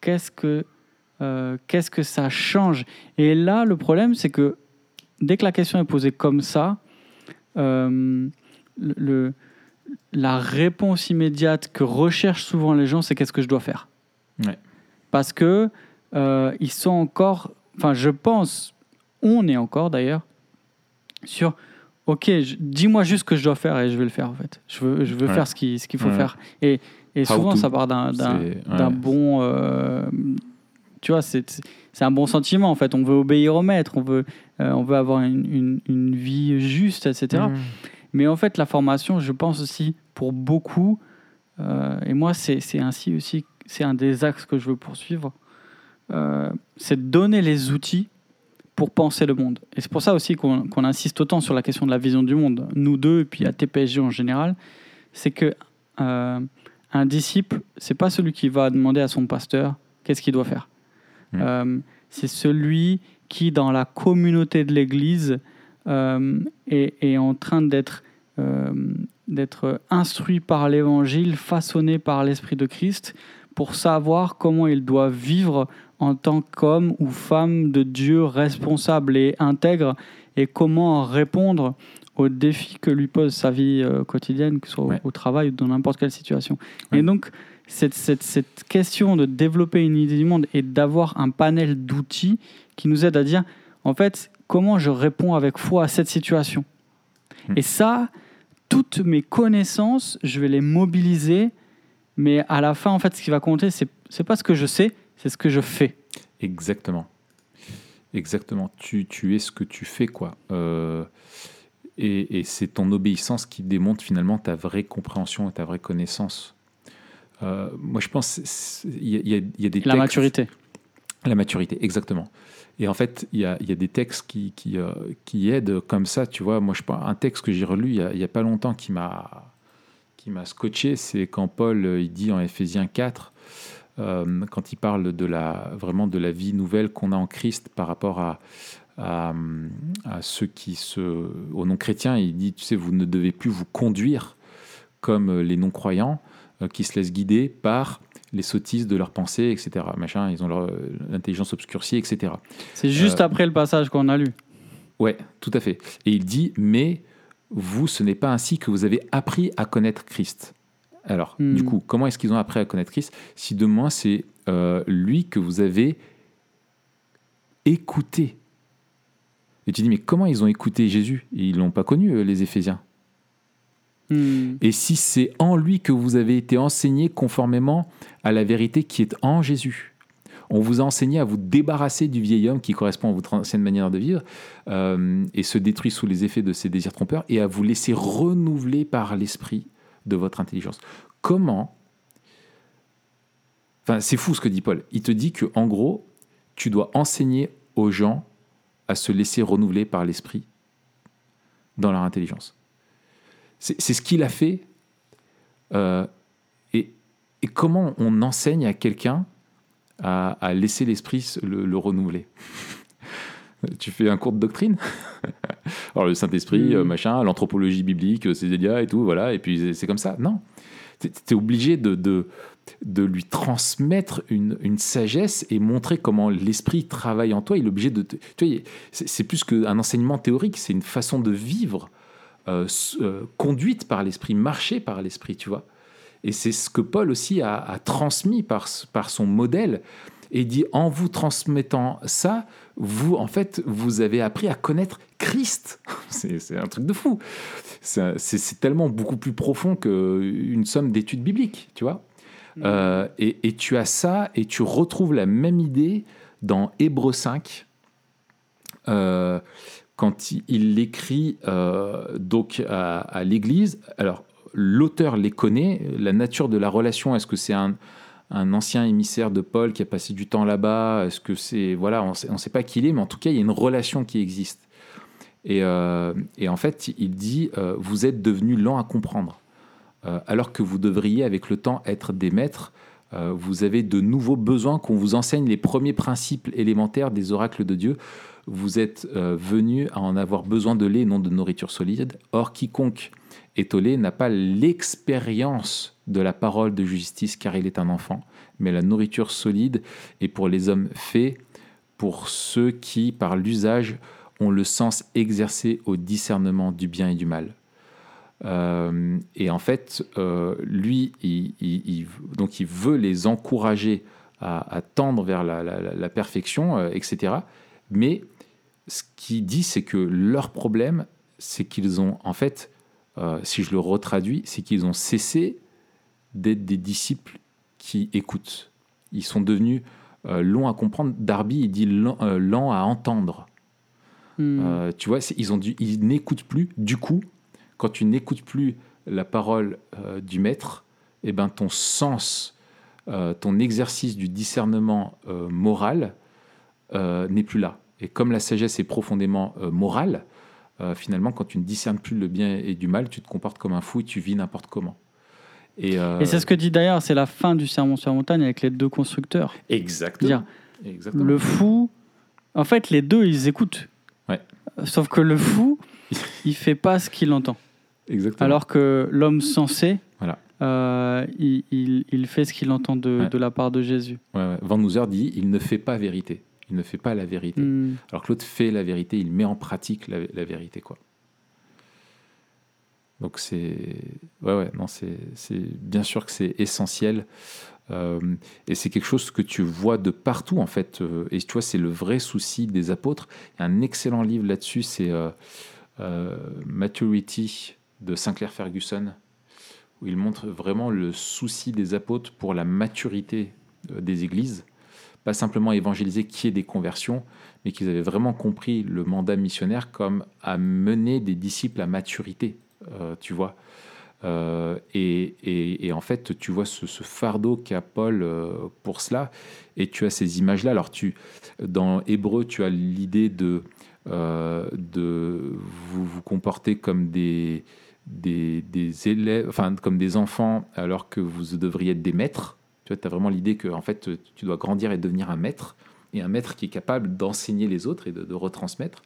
B: qu'est-ce que qu'est-ce que ça change? Et là, le problème, c'est que dès que la question est posée comme ça, euh, le, la réponse immédiate que recherchent souvent les gens, c'est qu'est-ce que je dois faire? Parce que euh, ils sont encore, enfin je pense, on est encore d'ailleurs, sur, ok, dis-moi juste ce que je dois faire et je vais le faire en fait. Je veux, je veux faire ce qu'il ce qu'il faut faire. Et, et souvent ça part d'un bon... Euh, tu vois, c'est un bon sentiment en fait. On veut obéir au maître, on veut, euh, on veut avoir une, une, vie juste, etc. Mm. Mais en fait, la formation, je pense aussi pour beaucoup, et moi, c'est ainsi aussi, c'est un des axes que je veux poursuivre, euh, c'est de donner les outils pour penser le monde. Et c'est pour ça aussi qu'on insiste autant sur la question de la vision du monde, nous deux, et puis à TPSG en général, c'est que euh, un disciple, c'est pas celui qui va demander à son pasteur qu'est-ce qu'il doit faire.
A: Mm.
B: Euh, c'est celui qui, dans la communauté de l'Église, euh, est, est en train d'être d'être instruit par l'Évangile, façonné par l'Esprit de Christ, pour savoir comment il doit vivre en tant qu'homme ou femme de Dieu responsable et intègre, et comment répondre aux défis que lui pose sa vie euh, quotidienne, que ce soit au-
A: Ouais.
B: au travail ou dans n'importe quelle situation.
A: Ouais.
B: Et donc, cette, cette, cette question de développer une idée du monde et d'avoir un panel d'outils qui nous aide à dire, en fait, comment je réponds avec foi à cette situation?
A: Hmm.
B: Et ça, toutes mes connaissances, je vais les mobiliser, mais à la fin, en fait, ce qui va compter, c'est c'est pas ce que je sais, c'est ce que je fais.
A: Exactement. Exactement. Tu, tu es ce que tu fais, quoi. Euh, et et c'est ton obéissance qui démontre finalement ta vraie compréhension et ta vraie connaissance. Euh, moi, je pense il y, a- y y des
B: La
A: textes-
B: maturité.
A: La maturité, exactement. Et en fait, il y a, y a des textes qui, qui, euh, qui aident comme ça, tu vois. Moi, je pense un texte que j'ai relu il y a, a pas longtemps qui m'a qui m'a scotché, c'est quand Paul euh, il dit en Éphésiens 4, euh, quand il parle de la vraiment de la vie nouvelle qu'on a en Christ par rapport à, à, à ceux qui se aux non chrétiens, il dit, tu sais, vous ne devez plus vous conduire comme les non croyants euh, qui se laissent guider par les sottises de leurs pensées, etc. Machin, ils ont leur euh, l'intelligence obscurcie, etc.
B: C'est juste
A: Euh,
B: après le passage qu'on a lu.
A: Ouais, tout à fait. Et il dit, mais vous, ce n'est pas ainsi que vous avez appris à connaître Christ. Alors,
B: Hmm.
A: du coup, comment est-ce qu'ils ont appris à connaître Christ Si de moins c'est euh, lui que vous avez écouté. Et tu dis, mais comment ils ont écouté Jésus? Ils l'ont pas connu, les Éphésiens.
B: Hmm.
A: Et si c'est en lui que vous avez été enseigné conformément à la vérité qui est en Jésus? On vous a enseigné à vous débarrasser du vieil homme qui correspond à votre ancienne manière de vivre euh, et se détruit sous les effets de ses désirs trompeurs et à vous laisser renouveler par l'esprit de votre intelligence. Comment Enfin, c'est fou ce que dit Paul. Il te dit que en gros, tu dois enseigner aux gens à se laisser renouveler par l'esprit dans leur intelligence. C'est ce qu'il a fait. Euh, et comment on enseigne à quelqu'un à, à laisser l'esprit le, le renouveler Tu fais un cours de doctrine? Alors le Saint-Esprit,
B: Mhm.
A: euh, machin, l'anthropologie biblique, euh, Césélia et tout, voilà, et puis c'est- comme ça. Non. Tu es obligé de, de, de lui transmettre une, une sagesse et montrer comment l'esprit travaille en toi. Il est obligé de. tu vois, c'est plus qu'un enseignement théorique, c'est une façon de vivre euh, euh, conduite par l'esprit, marchée par l'esprit, tu vois. Et c'est ce que Paul aussi a, a transmis par, son modèle. Et il dit, en vous transmettant ça, vous, en fait, vous avez appris à connaître Christ. C'est un truc de fou. C'est tellement beaucoup plus profond qu'une somme d'études bibliques, tu vois. Euh, et, et tu as ça, et tu retrouves la même idée dans Hébreu 5, euh, quand il, il l'écrit euh, donc à, à l'Église. Alors, l'auteur les connaît, la nature de la relation, est-ce que c'est un, ancien émissaire de Paul qui a passé du temps là-bas? Est-ce que c'est. Voilà, on ne sait pas qui il est, mais en tout cas, il y a une relation qui existe. Et, euh, en fait, il dit euh, Vous êtes devenus lents à comprendre. Euh, alors que vous devriez, avec le temps, être des maîtres. Vous avez de nouveaux besoins qu'on vous enseigne les premiers principes élémentaires des oracles de Dieu. Vous êtes euh, venus à en avoir besoin de lait, non de nourriture solide. Or, quiconque lait n'a pas l'expérience de la parole de justice, car il est un enfant. Mais la nourriture solide est pour les hommes faits, pour ceux qui, par l'usage, ont le sens exercé au discernement du bien et du mal. Euh, et en fait, euh, lui, il, donc il veut les encourager à, tendre vers la perfection, euh, etc. Mais ce qu'il dit, c'est que leur problème, c'est qu'ils ont, en fait, euh, si je le retraduis, c'est qu'ils ont cessé d'être des disciples qui écoutent. Ils sont devenus euh, longs à comprendre. Darby, il dit lent, euh, lent à entendre.
B: Hmm.
A: Tu vois, ils, ont dû, ils n'écoutent plus. Du coup, quand tu n'écoutes plus la parole du maître, eh ben, ton sens, ton exercice du discernement moral n'est plus là. Et comme la sagesse est profondément morale, euh, finalement, quand tu ne discernes plus le bien et du mal, tu te comportes comme un fou et tu vis n'importe comment. Et, euh,
B: Et c'est ce que dit d'ailleurs, c'est la fin du sermon sur la montagne avec les deux constructeurs.
A: Exactement.
B: Le fou, en fait, les deux, ils écoutent.
A: Ouais.
B: Sauf que le fou, il fait pas ce qu'il entend.
A: Exactement.
B: Alors que l'homme sensé,
A: Voilà.
B: euh, il, il- il fait ce qu'il entend de,
A: Ouais.
B: de la part de Jésus.
A: Ouais, ouais. Van Hooser dit il ne fait pas vérité. Il ne fait pas la vérité.
B: Hmm.
A: Alors que l'autre fait la vérité, il met en pratique la, la vérité, quoi. Donc c'est, ouais, ouais, non, c'est, c'est bien sûr que c'est essentiel, Euh, et c'est quelque chose que tu vois de partout en fait. Euh, et tu vois, c'est le vrai souci des apôtres. Il y a un excellent livre là-dessus, c'est euh, euh, Maturity de Sinclair Ferguson, où il montre vraiment le souci des apôtres pour la maturité des églises, pas simplement évangéliser qui est des conversions, mais qu'ils avaient vraiment compris le mandat missionnaire comme à mener des disciples à maturité, euh, tu vois. Euh, et, et- et en fait, tu vois ce, fardeau qu'a Paul euh, pour cela, et tu as ces images-là. Alors, tu, dans Hébreu, tu as l'idée de, vous vous comporter comme des, des, des élèves, enfin, comme des enfants, alors que vous devriez être des maîtres. Tu as vraiment l'idée que en fait, tu dois grandir et devenir un maître et un maître qui est capable d'enseigner les autres et de, retransmettre.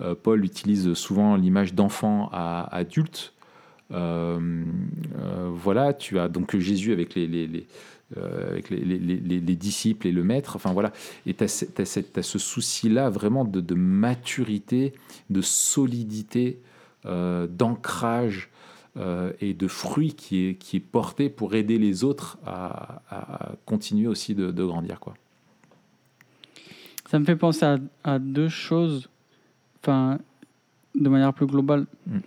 A: Euh, Paul utilise souvent l'image d'enfant à adulte. Euh, euh, voilà, tu as donc Jésus avec les, disciples et le maître. Enfin voilà, et tu as, ce souci-là vraiment de, maturité, de solidité, d'ancrage euh, et de fruit qui est, qui est porté pour aider les autres à, à continuer aussi de, de grandir. Quoi.
B: Ça me fait penser à, à deux choses, enfin, de manière plus globale.
A: Mm.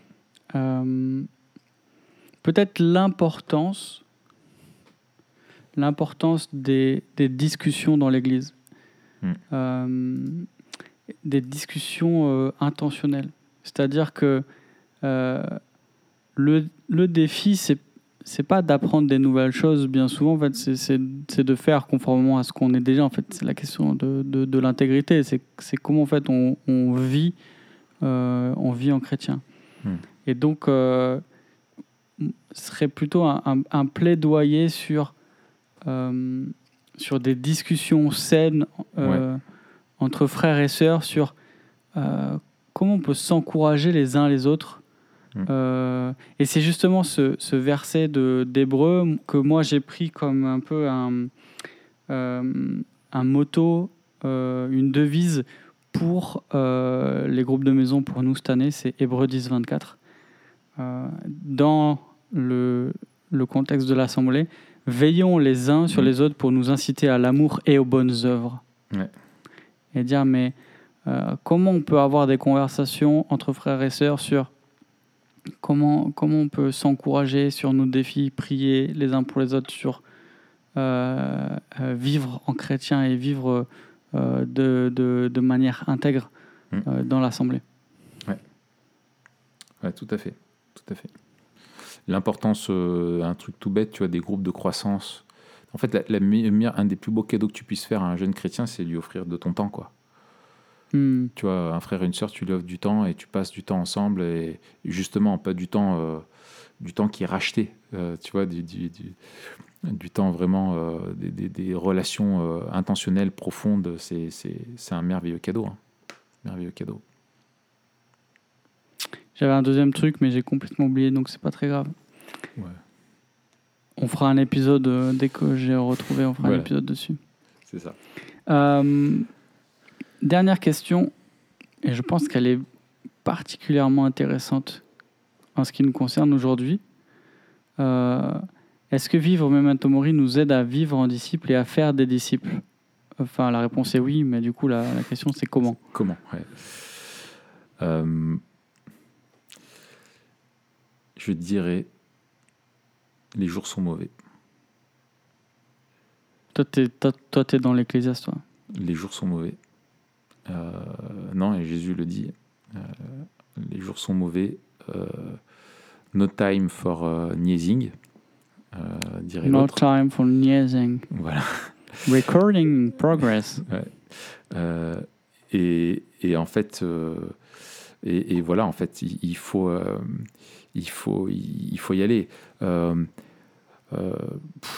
B: Euh, Peut-être l'importance, l'importance des, des discussions dans l'Église,
A: Mm.
B: Euh, des discussions euh, intentionnelles. C'est-à-dire que euh, le, le défi, c'est c'est pas d'apprendre des nouvelles choses, bien souvent, en fait, c'est- de faire conformément à ce qu'on est déjà. En fait, c'est la question de, de, de l'intégrité. C'est comment, en fait, on, on vit, euh, on vit en chrétien.
A: Hmm.
B: Et donc, euh, ce serait plutôt un, un- un plaidoyer sur, euh, sur des discussions saines euh, entre frères et sœurs sur comment on peut s'encourager les uns les autres.
A: Mm.
B: Euh, et c'est justement ce, ce verset de- d'Hébreu que moi j'ai pris comme un peu un, euh, un motto, euh, une devise pour euh, les groupes de maison pour nous cette année, c'est Hébreu 10, 24. Euh, dans le, le contexte de l'Assemblée, veillons les uns sur
A: Mm.
B: les autres pour nous inciter à l'amour et aux bonnes œuvres.
A: Ouais.
B: Et dire, mais comment on peut avoir des conversations entre frères et sœurs sur comment, comment on peut s'encourager sur nos défis, prier les uns pour les autres sur euh, euh, vivre en chrétien et vivre euh, de, de, de manière intègre
A: Mm.
B: euh, dans l'Assemblée.
A: Ouais, tout à fait, tout à fait. L'importance, un truc tout bête, tu vois, des groupes de croissance. En fait, la, un des plus beaux cadeaux que tu puisses faire à un jeune chrétien, c'est lui offrir de ton temps, quoi.
B: Hmm.
A: Tu vois, un frère et une sœur, tu lui offres du temps et tu passes du temps ensemble et justement, pas du temps, euh, du temps qui est racheté, euh, tu vois, du, du, du- du temps vraiment, euh, des, des- des relations intentionnelles, profondes, c'est c'est- c'est un merveilleux cadeau. hein. Merveilleux cadeau.
B: J'avais un deuxième truc, mais j'ai complètement oublié, donc c'est pas très grave.
A: Ouais.
B: On fera un épisode, dès que j'ai retrouvé, on fera un épisode dessus.
A: C'est ça.
B: Euh, dernière question, et je pense qu'elle est particulièrement intéressante en ce qui nous concerne aujourd'hui. Euh, Est-ce que vivre Memento Mori nous aide à vivre en disciple et à faire des disciples? Enfin, la réponse est oui, mais du coup, la, la question c'est comment?
A: Comment ouais. Euh, Je dirais, les jours sont mauvais.
B: Toi, t'es toi, toi, t'es dans l'Ecclésiaste, toi?
A: Les jours sont mauvais. Euh, non, et Jésus le dit. euh, les jours sont mauvais. Euh, no time for niaising, dirait
B: No
A: l'autre.
B: time for niaising.
A: Voilà.
B: Recording in progress.
A: Et, et en fait, et, et voilà, en fait, il, il faut, il faut, il faut y aller. Il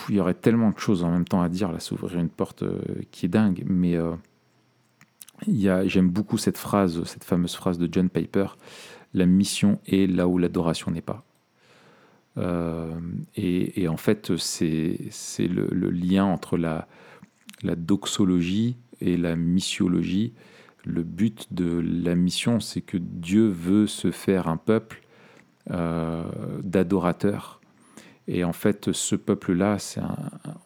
A: y aurait tellement de choses en même temps à dire, là, s'ouvrir une porte qui est dingue, mais j'aime beaucoup cette phrase, cette fameuse phrase de John Piper, la mission est là où l'adoration n'est pas. et, en fait, c'est le, lien entre la, la doxologie et la missiologie. Le but de la mission, c'est que Dieu veut se faire un peuple euh, d'adorateurs. Et en fait, ce peuple-là,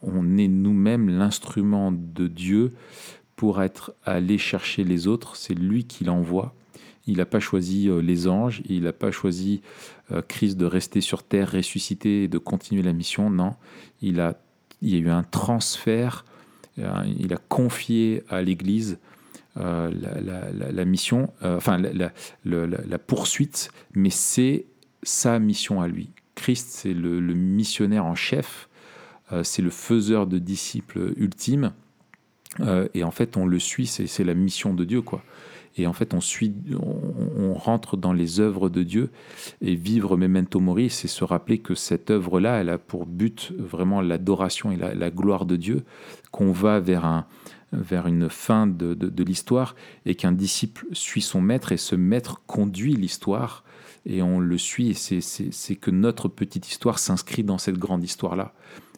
A: on est nous-mêmes l'instrument de Dieu pour être allé chercher les autres. C'est lui qui l'envoie. Il n'a pas choisi euh, les anges, il n'a pas choisi euh, Christ de rester sur terre, ressusciter et de continuer la mission. Non, il, a, il y a eu un transfert euh, il a confié à l'Église la, mission, enfin la, poursuite, mais c'est sa mission à lui. Christ, c'est le, missionnaire en chef, c'est le faiseur de disciples ultime, et en fait, on le suit, c'est la mission de Dieu, quoi. Et en fait, on, suit, on, rentre dans les œuvres de Dieu. Et vivre Memento Mori, c'est se rappeler que cette œuvre-là, elle a pour but vraiment l'adoration et la, gloire de Dieu, qu'on va vers, un, vers une fin de, de, l'histoire et qu'un disciple suit son maître et ce maître conduit l'histoire et on le suit. Et c'est que notre petite histoire s'inscrit dans cette grande histoire-là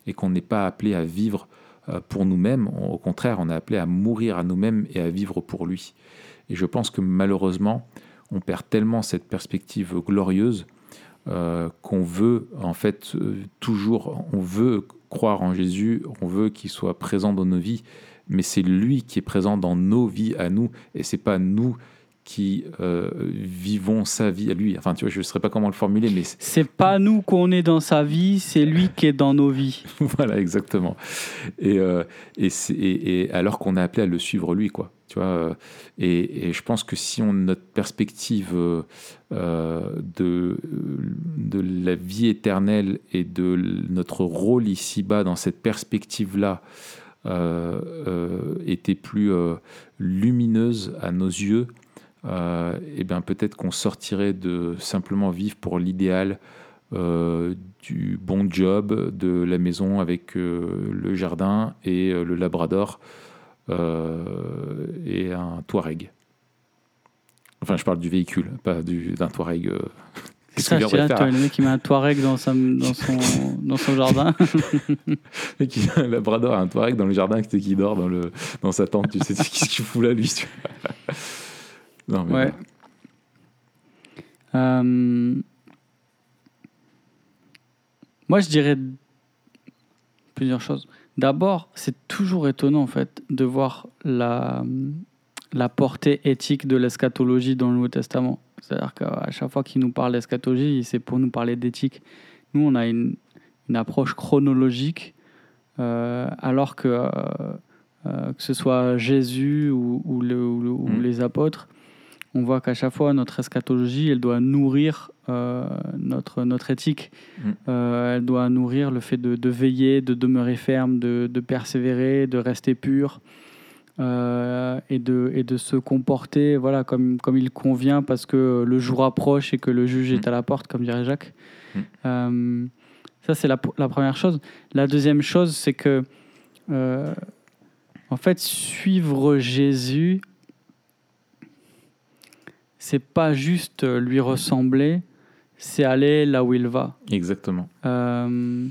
A: et qu'on n'est pas appelé à vivre euh, pour nous-mêmes. Au contraire, on est appelé à mourir à nous-mêmes et à vivre pour lui. Et je pense que malheureusement, on perd tellement cette perspective glorieuse euh, qu'on veut en fait euh, toujours, on veut croire en Jésus, on veut qu'il soit présent dans nos vies, mais c'est lui qui est présent dans nos vies à nous, et c'est pas nous qui euh, vivons sa vie à lui. Enfin, tu vois, je ne saurais pas comment le formuler, mais
B: c'est pas nous qu'on est dans sa vie, c'est lui qui est dans nos vies.
A: voilà, exactement. Et, et, et, alors qu'on est appelé à le suivre lui, quoi. Euh, et, je pense que si on notre perspective euh, de, de la vie éternelle et de notre rôle ici-bas dans cette perspective-là euh, était plus lumineuse à nos yeux, et bien peut-être qu'on sortirait de simplement vivre pour l'idéal du bon job, de la maison avec le jardin et le labrador. Euh, et un Touareg. Enfin, je parle du véhicule, pas d'un Touareg. Euh,
B: ça, je dirais, toi, le mec qui met un Touareg dans, sa, dans, son, dans son jardin.
A: et qui, un Labrador un Touareg dans le jardin qui dort dans, le, dans sa tente. Tu sais, qu'est-ce qu'il fout là, lui
B: Non, mais ouais. Euh, moi, je dirais plusieurs choses. D'abord, c'est toujours étonnant en fait de voir la, la portée éthique de l'eschatologie dans le Nouveau Testament. C'est-à-dire qu'à chaque fois qu'il nous parle d'eschatologie, c'est pour nous parler d'éthique. Nous, on a une, une approche chronologique, euh, alors que, euh, euh, que ce soit Jésus ou, ou, mm. les apôtres, on voit qu'à chaque fois, notre eschatologie, elle doit nourrir euh, notre, notre éthique. Mm. Euh, elle doit nourrir le fait de, veiller, de demeurer ferme, de, persévérer, de rester pur. Euh, et, de, et de se comporter voilà, comme, comme il convient parce que le jour approche et que le juge est mm. à la porte, comme dirait Jacques. Mm. ça, c'est la, la, première chose. La deuxième chose, c'est que, en fait, suivre Jésus, c'est pas juste lui ressembler, c'est aller là où il va.
A: Exactement.
B: Euh,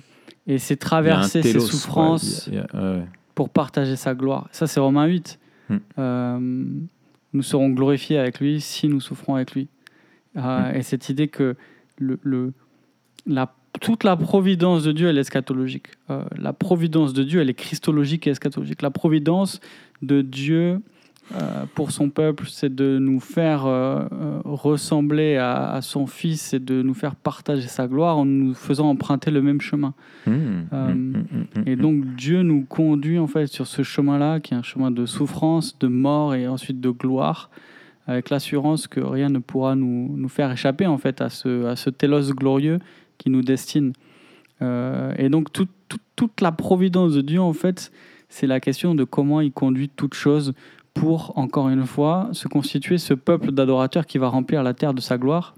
B: et c'est traverser ses souffrances pour partager sa gloire. Ça, c'est Romains 8. Hmm. Euh, nous serons glorifiés avec lui si nous souffrons avec lui. Euh, hmm. Et cette idée que le, le, la, toute la providence de Dieu, elle est eschatologique. la providence de Dieu, elle est christologique et eschatologique. La providence de Dieu euh, pour son peuple, c'est de nous faire euh, euh, ressembler à, son Fils et de nous faire partager sa gloire en nous faisant emprunter le même chemin. Mmh, mmh, mmh, et donc Dieu nous conduit en fait sur ce chemin-là, qui est un chemin de souffrance, de mort et ensuite de gloire, avec l'assurance que rien ne pourra nous, nous, faire échapper en fait à ce, à ce télos glorieux qui nous destine. et donc toute la providence de Dieu en fait, c'est la question de comment il conduit toute chose pour, encore une fois, se constituer ce peuple d'adorateurs qui va remplir la terre de sa gloire.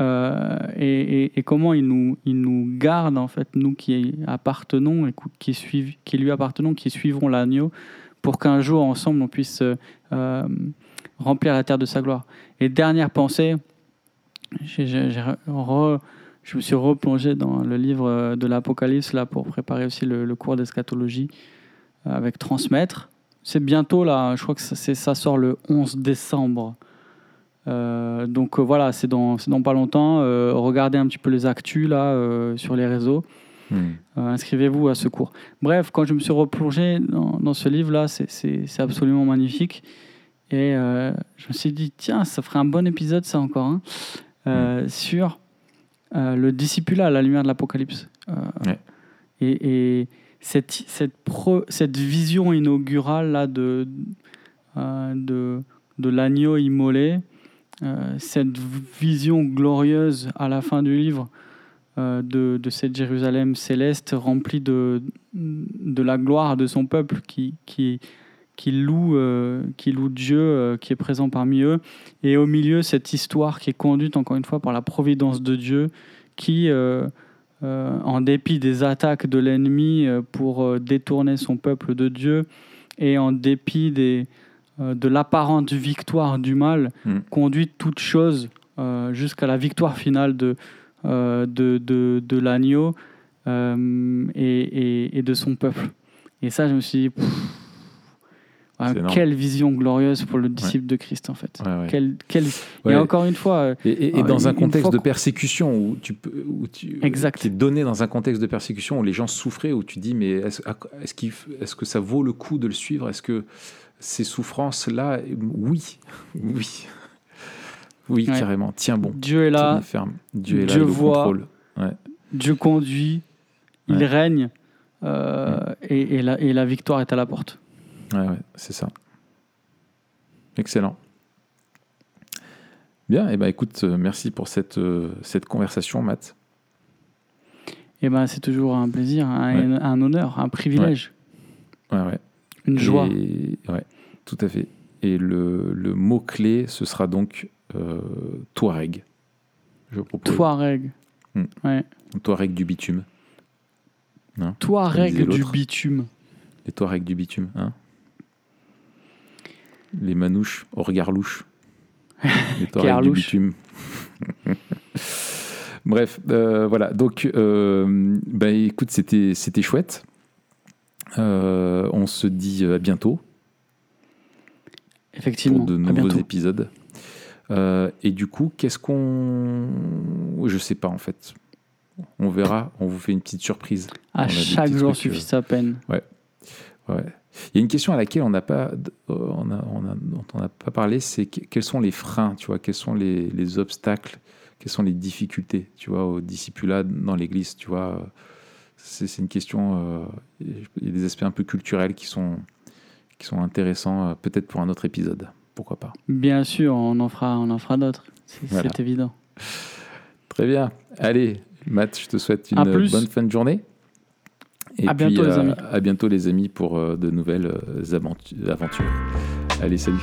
B: euh, et, comment il nous, il nous garde, en fait, nous qui appartenons et qui, suivent, qui lui appartenons, qui suivrons l'agneau, pour qu'un jour, ensemble, on puisse euh, remplir la terre de sa gloire. Et dernière pensée, je me suis replongé dans le livre de l'Apocalypse là pour préparer aussi le, le cours d'eschatologie euh, avec Transmettre. C'est bientôt là, je crois que ça, ça sort le 11 décembre. Euh, donc euh, voilà, c'est dans, pas longtemps. Euh, regardez un petit peu les actus là sur les réseaux.
A: Hmm.
B: Inscrivez-vous à ce cours. Bref, quand je me suis replongé dans, dans ce livre-là, c'est- c'est absolument magnifique. Et je me suis dit, tiens, ça ferait un bon épisode, ça encore, hein, euh, sur le discipulat à la lumière de l'Apocalypse.
A: Ouais.
B: Et, et cette, cette, cette vision inaugurale là, de, euh, de, l'agneau immolé, euh, cette vision glorieuse à la fin du livre euh, de, de cette Jérusalem céleste remplie de, de la gloire de son peuple qui, qui, qui, loue, qui loue Dieu qui est présent parmi eux. Et au milieu, cette histoire qui est conduite encore une fois par la providence de Dieu qui, en dépit des attaques de l'ennemi euh, pour euh, détourner son peuple de Dieu et en dépit des, euh, de l'apparente victoire du mal,
A: Mm.
B: conduit toute chose euh, jusqu'à la victoire finale de, euh, de, de, de l'agneau euh, et, et, et de son peuple. Et ça, je me suis dit, pff, ah, quelle vision glorieuse pour le disciple de Christ, en fait.
A: Ouais, ouais.
B: Quelle. Et encore une fois, euh,
A: Et, et- et
B: Ah,
A: dans un contexte de persécution où tu peux, où tu,
B: Exact.
A: donné dans un contexte de persécution où les gens souffraient, où tu dis mais est-ce que ça vaut le coup de le suivre? Est-ce que ces souffrances là, oui, oui, oui carrément. Tiens bon,
B: Dieu est là,
A: ferme. Dieu est là,
B: Dieu voit.
A: contrôle.
B: Dieu conduit, il règne, euh, et, et la, et la victoire est à la porte.
A: Ouais, ouais, c'est ça. Excellent. Bien, et ben écoute, euh, merci pour cette, euh, cette conversation, Matt.
B: Et ben, c'est toujours un plaisir, un, un honneur, un privilège,
A: Ouais, ouais.
B: une joie.
A: Et- ouais, tout à fait. Et le, le mot-clé, ce sera donc euh, Touareg. Je propose.
B: Touareg. Ouais.
A: Touareg du bitume. Comme
B: Touareg du bitume.
A: Les Touaregs du bitume. Hein Les manouches au regard louche. Les Touaregs du bitume. Bref, euh, voilà. Donc, euh, bah, écoute, c'était c'était chouette. Euh, on se dit à bientôt.
B: Effectivement.
A: pour de nouveaux épisodes. Et du coup, qu'est-ce qu'on. Je sais pas en fait. On verra, on vous fait une petite surprise.
B: À chaque jour
A: trucs,
B: suffit sa peine.
A: Ouais. Il y a une question à laquelle on n'a pas, euh, on a, on a- dont on n'a pas parlé, c'est que- quels sont les freins, tu vois, quels sont les, les obstacles, quelles sont les difficultés, tu vois, au discipulat dans l'Église, tu vois. C'est une question. euh, il y a des aspects un peu culturels qui sont qui sont intéressants, euh, peut-être pour un autre épisode. Pourquoi pas.
B: Bien sûr, on en fera, on en fera d'autres. C'est
A: Voilà.
B: évident.
A: Très bien. Allez, Matt, je te souhaite une bonne fin de journée. Et
B: À
A: puis,
B: bientôt, les
A: euh,
B: amis.
A: À bientôt, les amis, pour euh, de nouvelles euh, aventu- aventures. Allez, salut.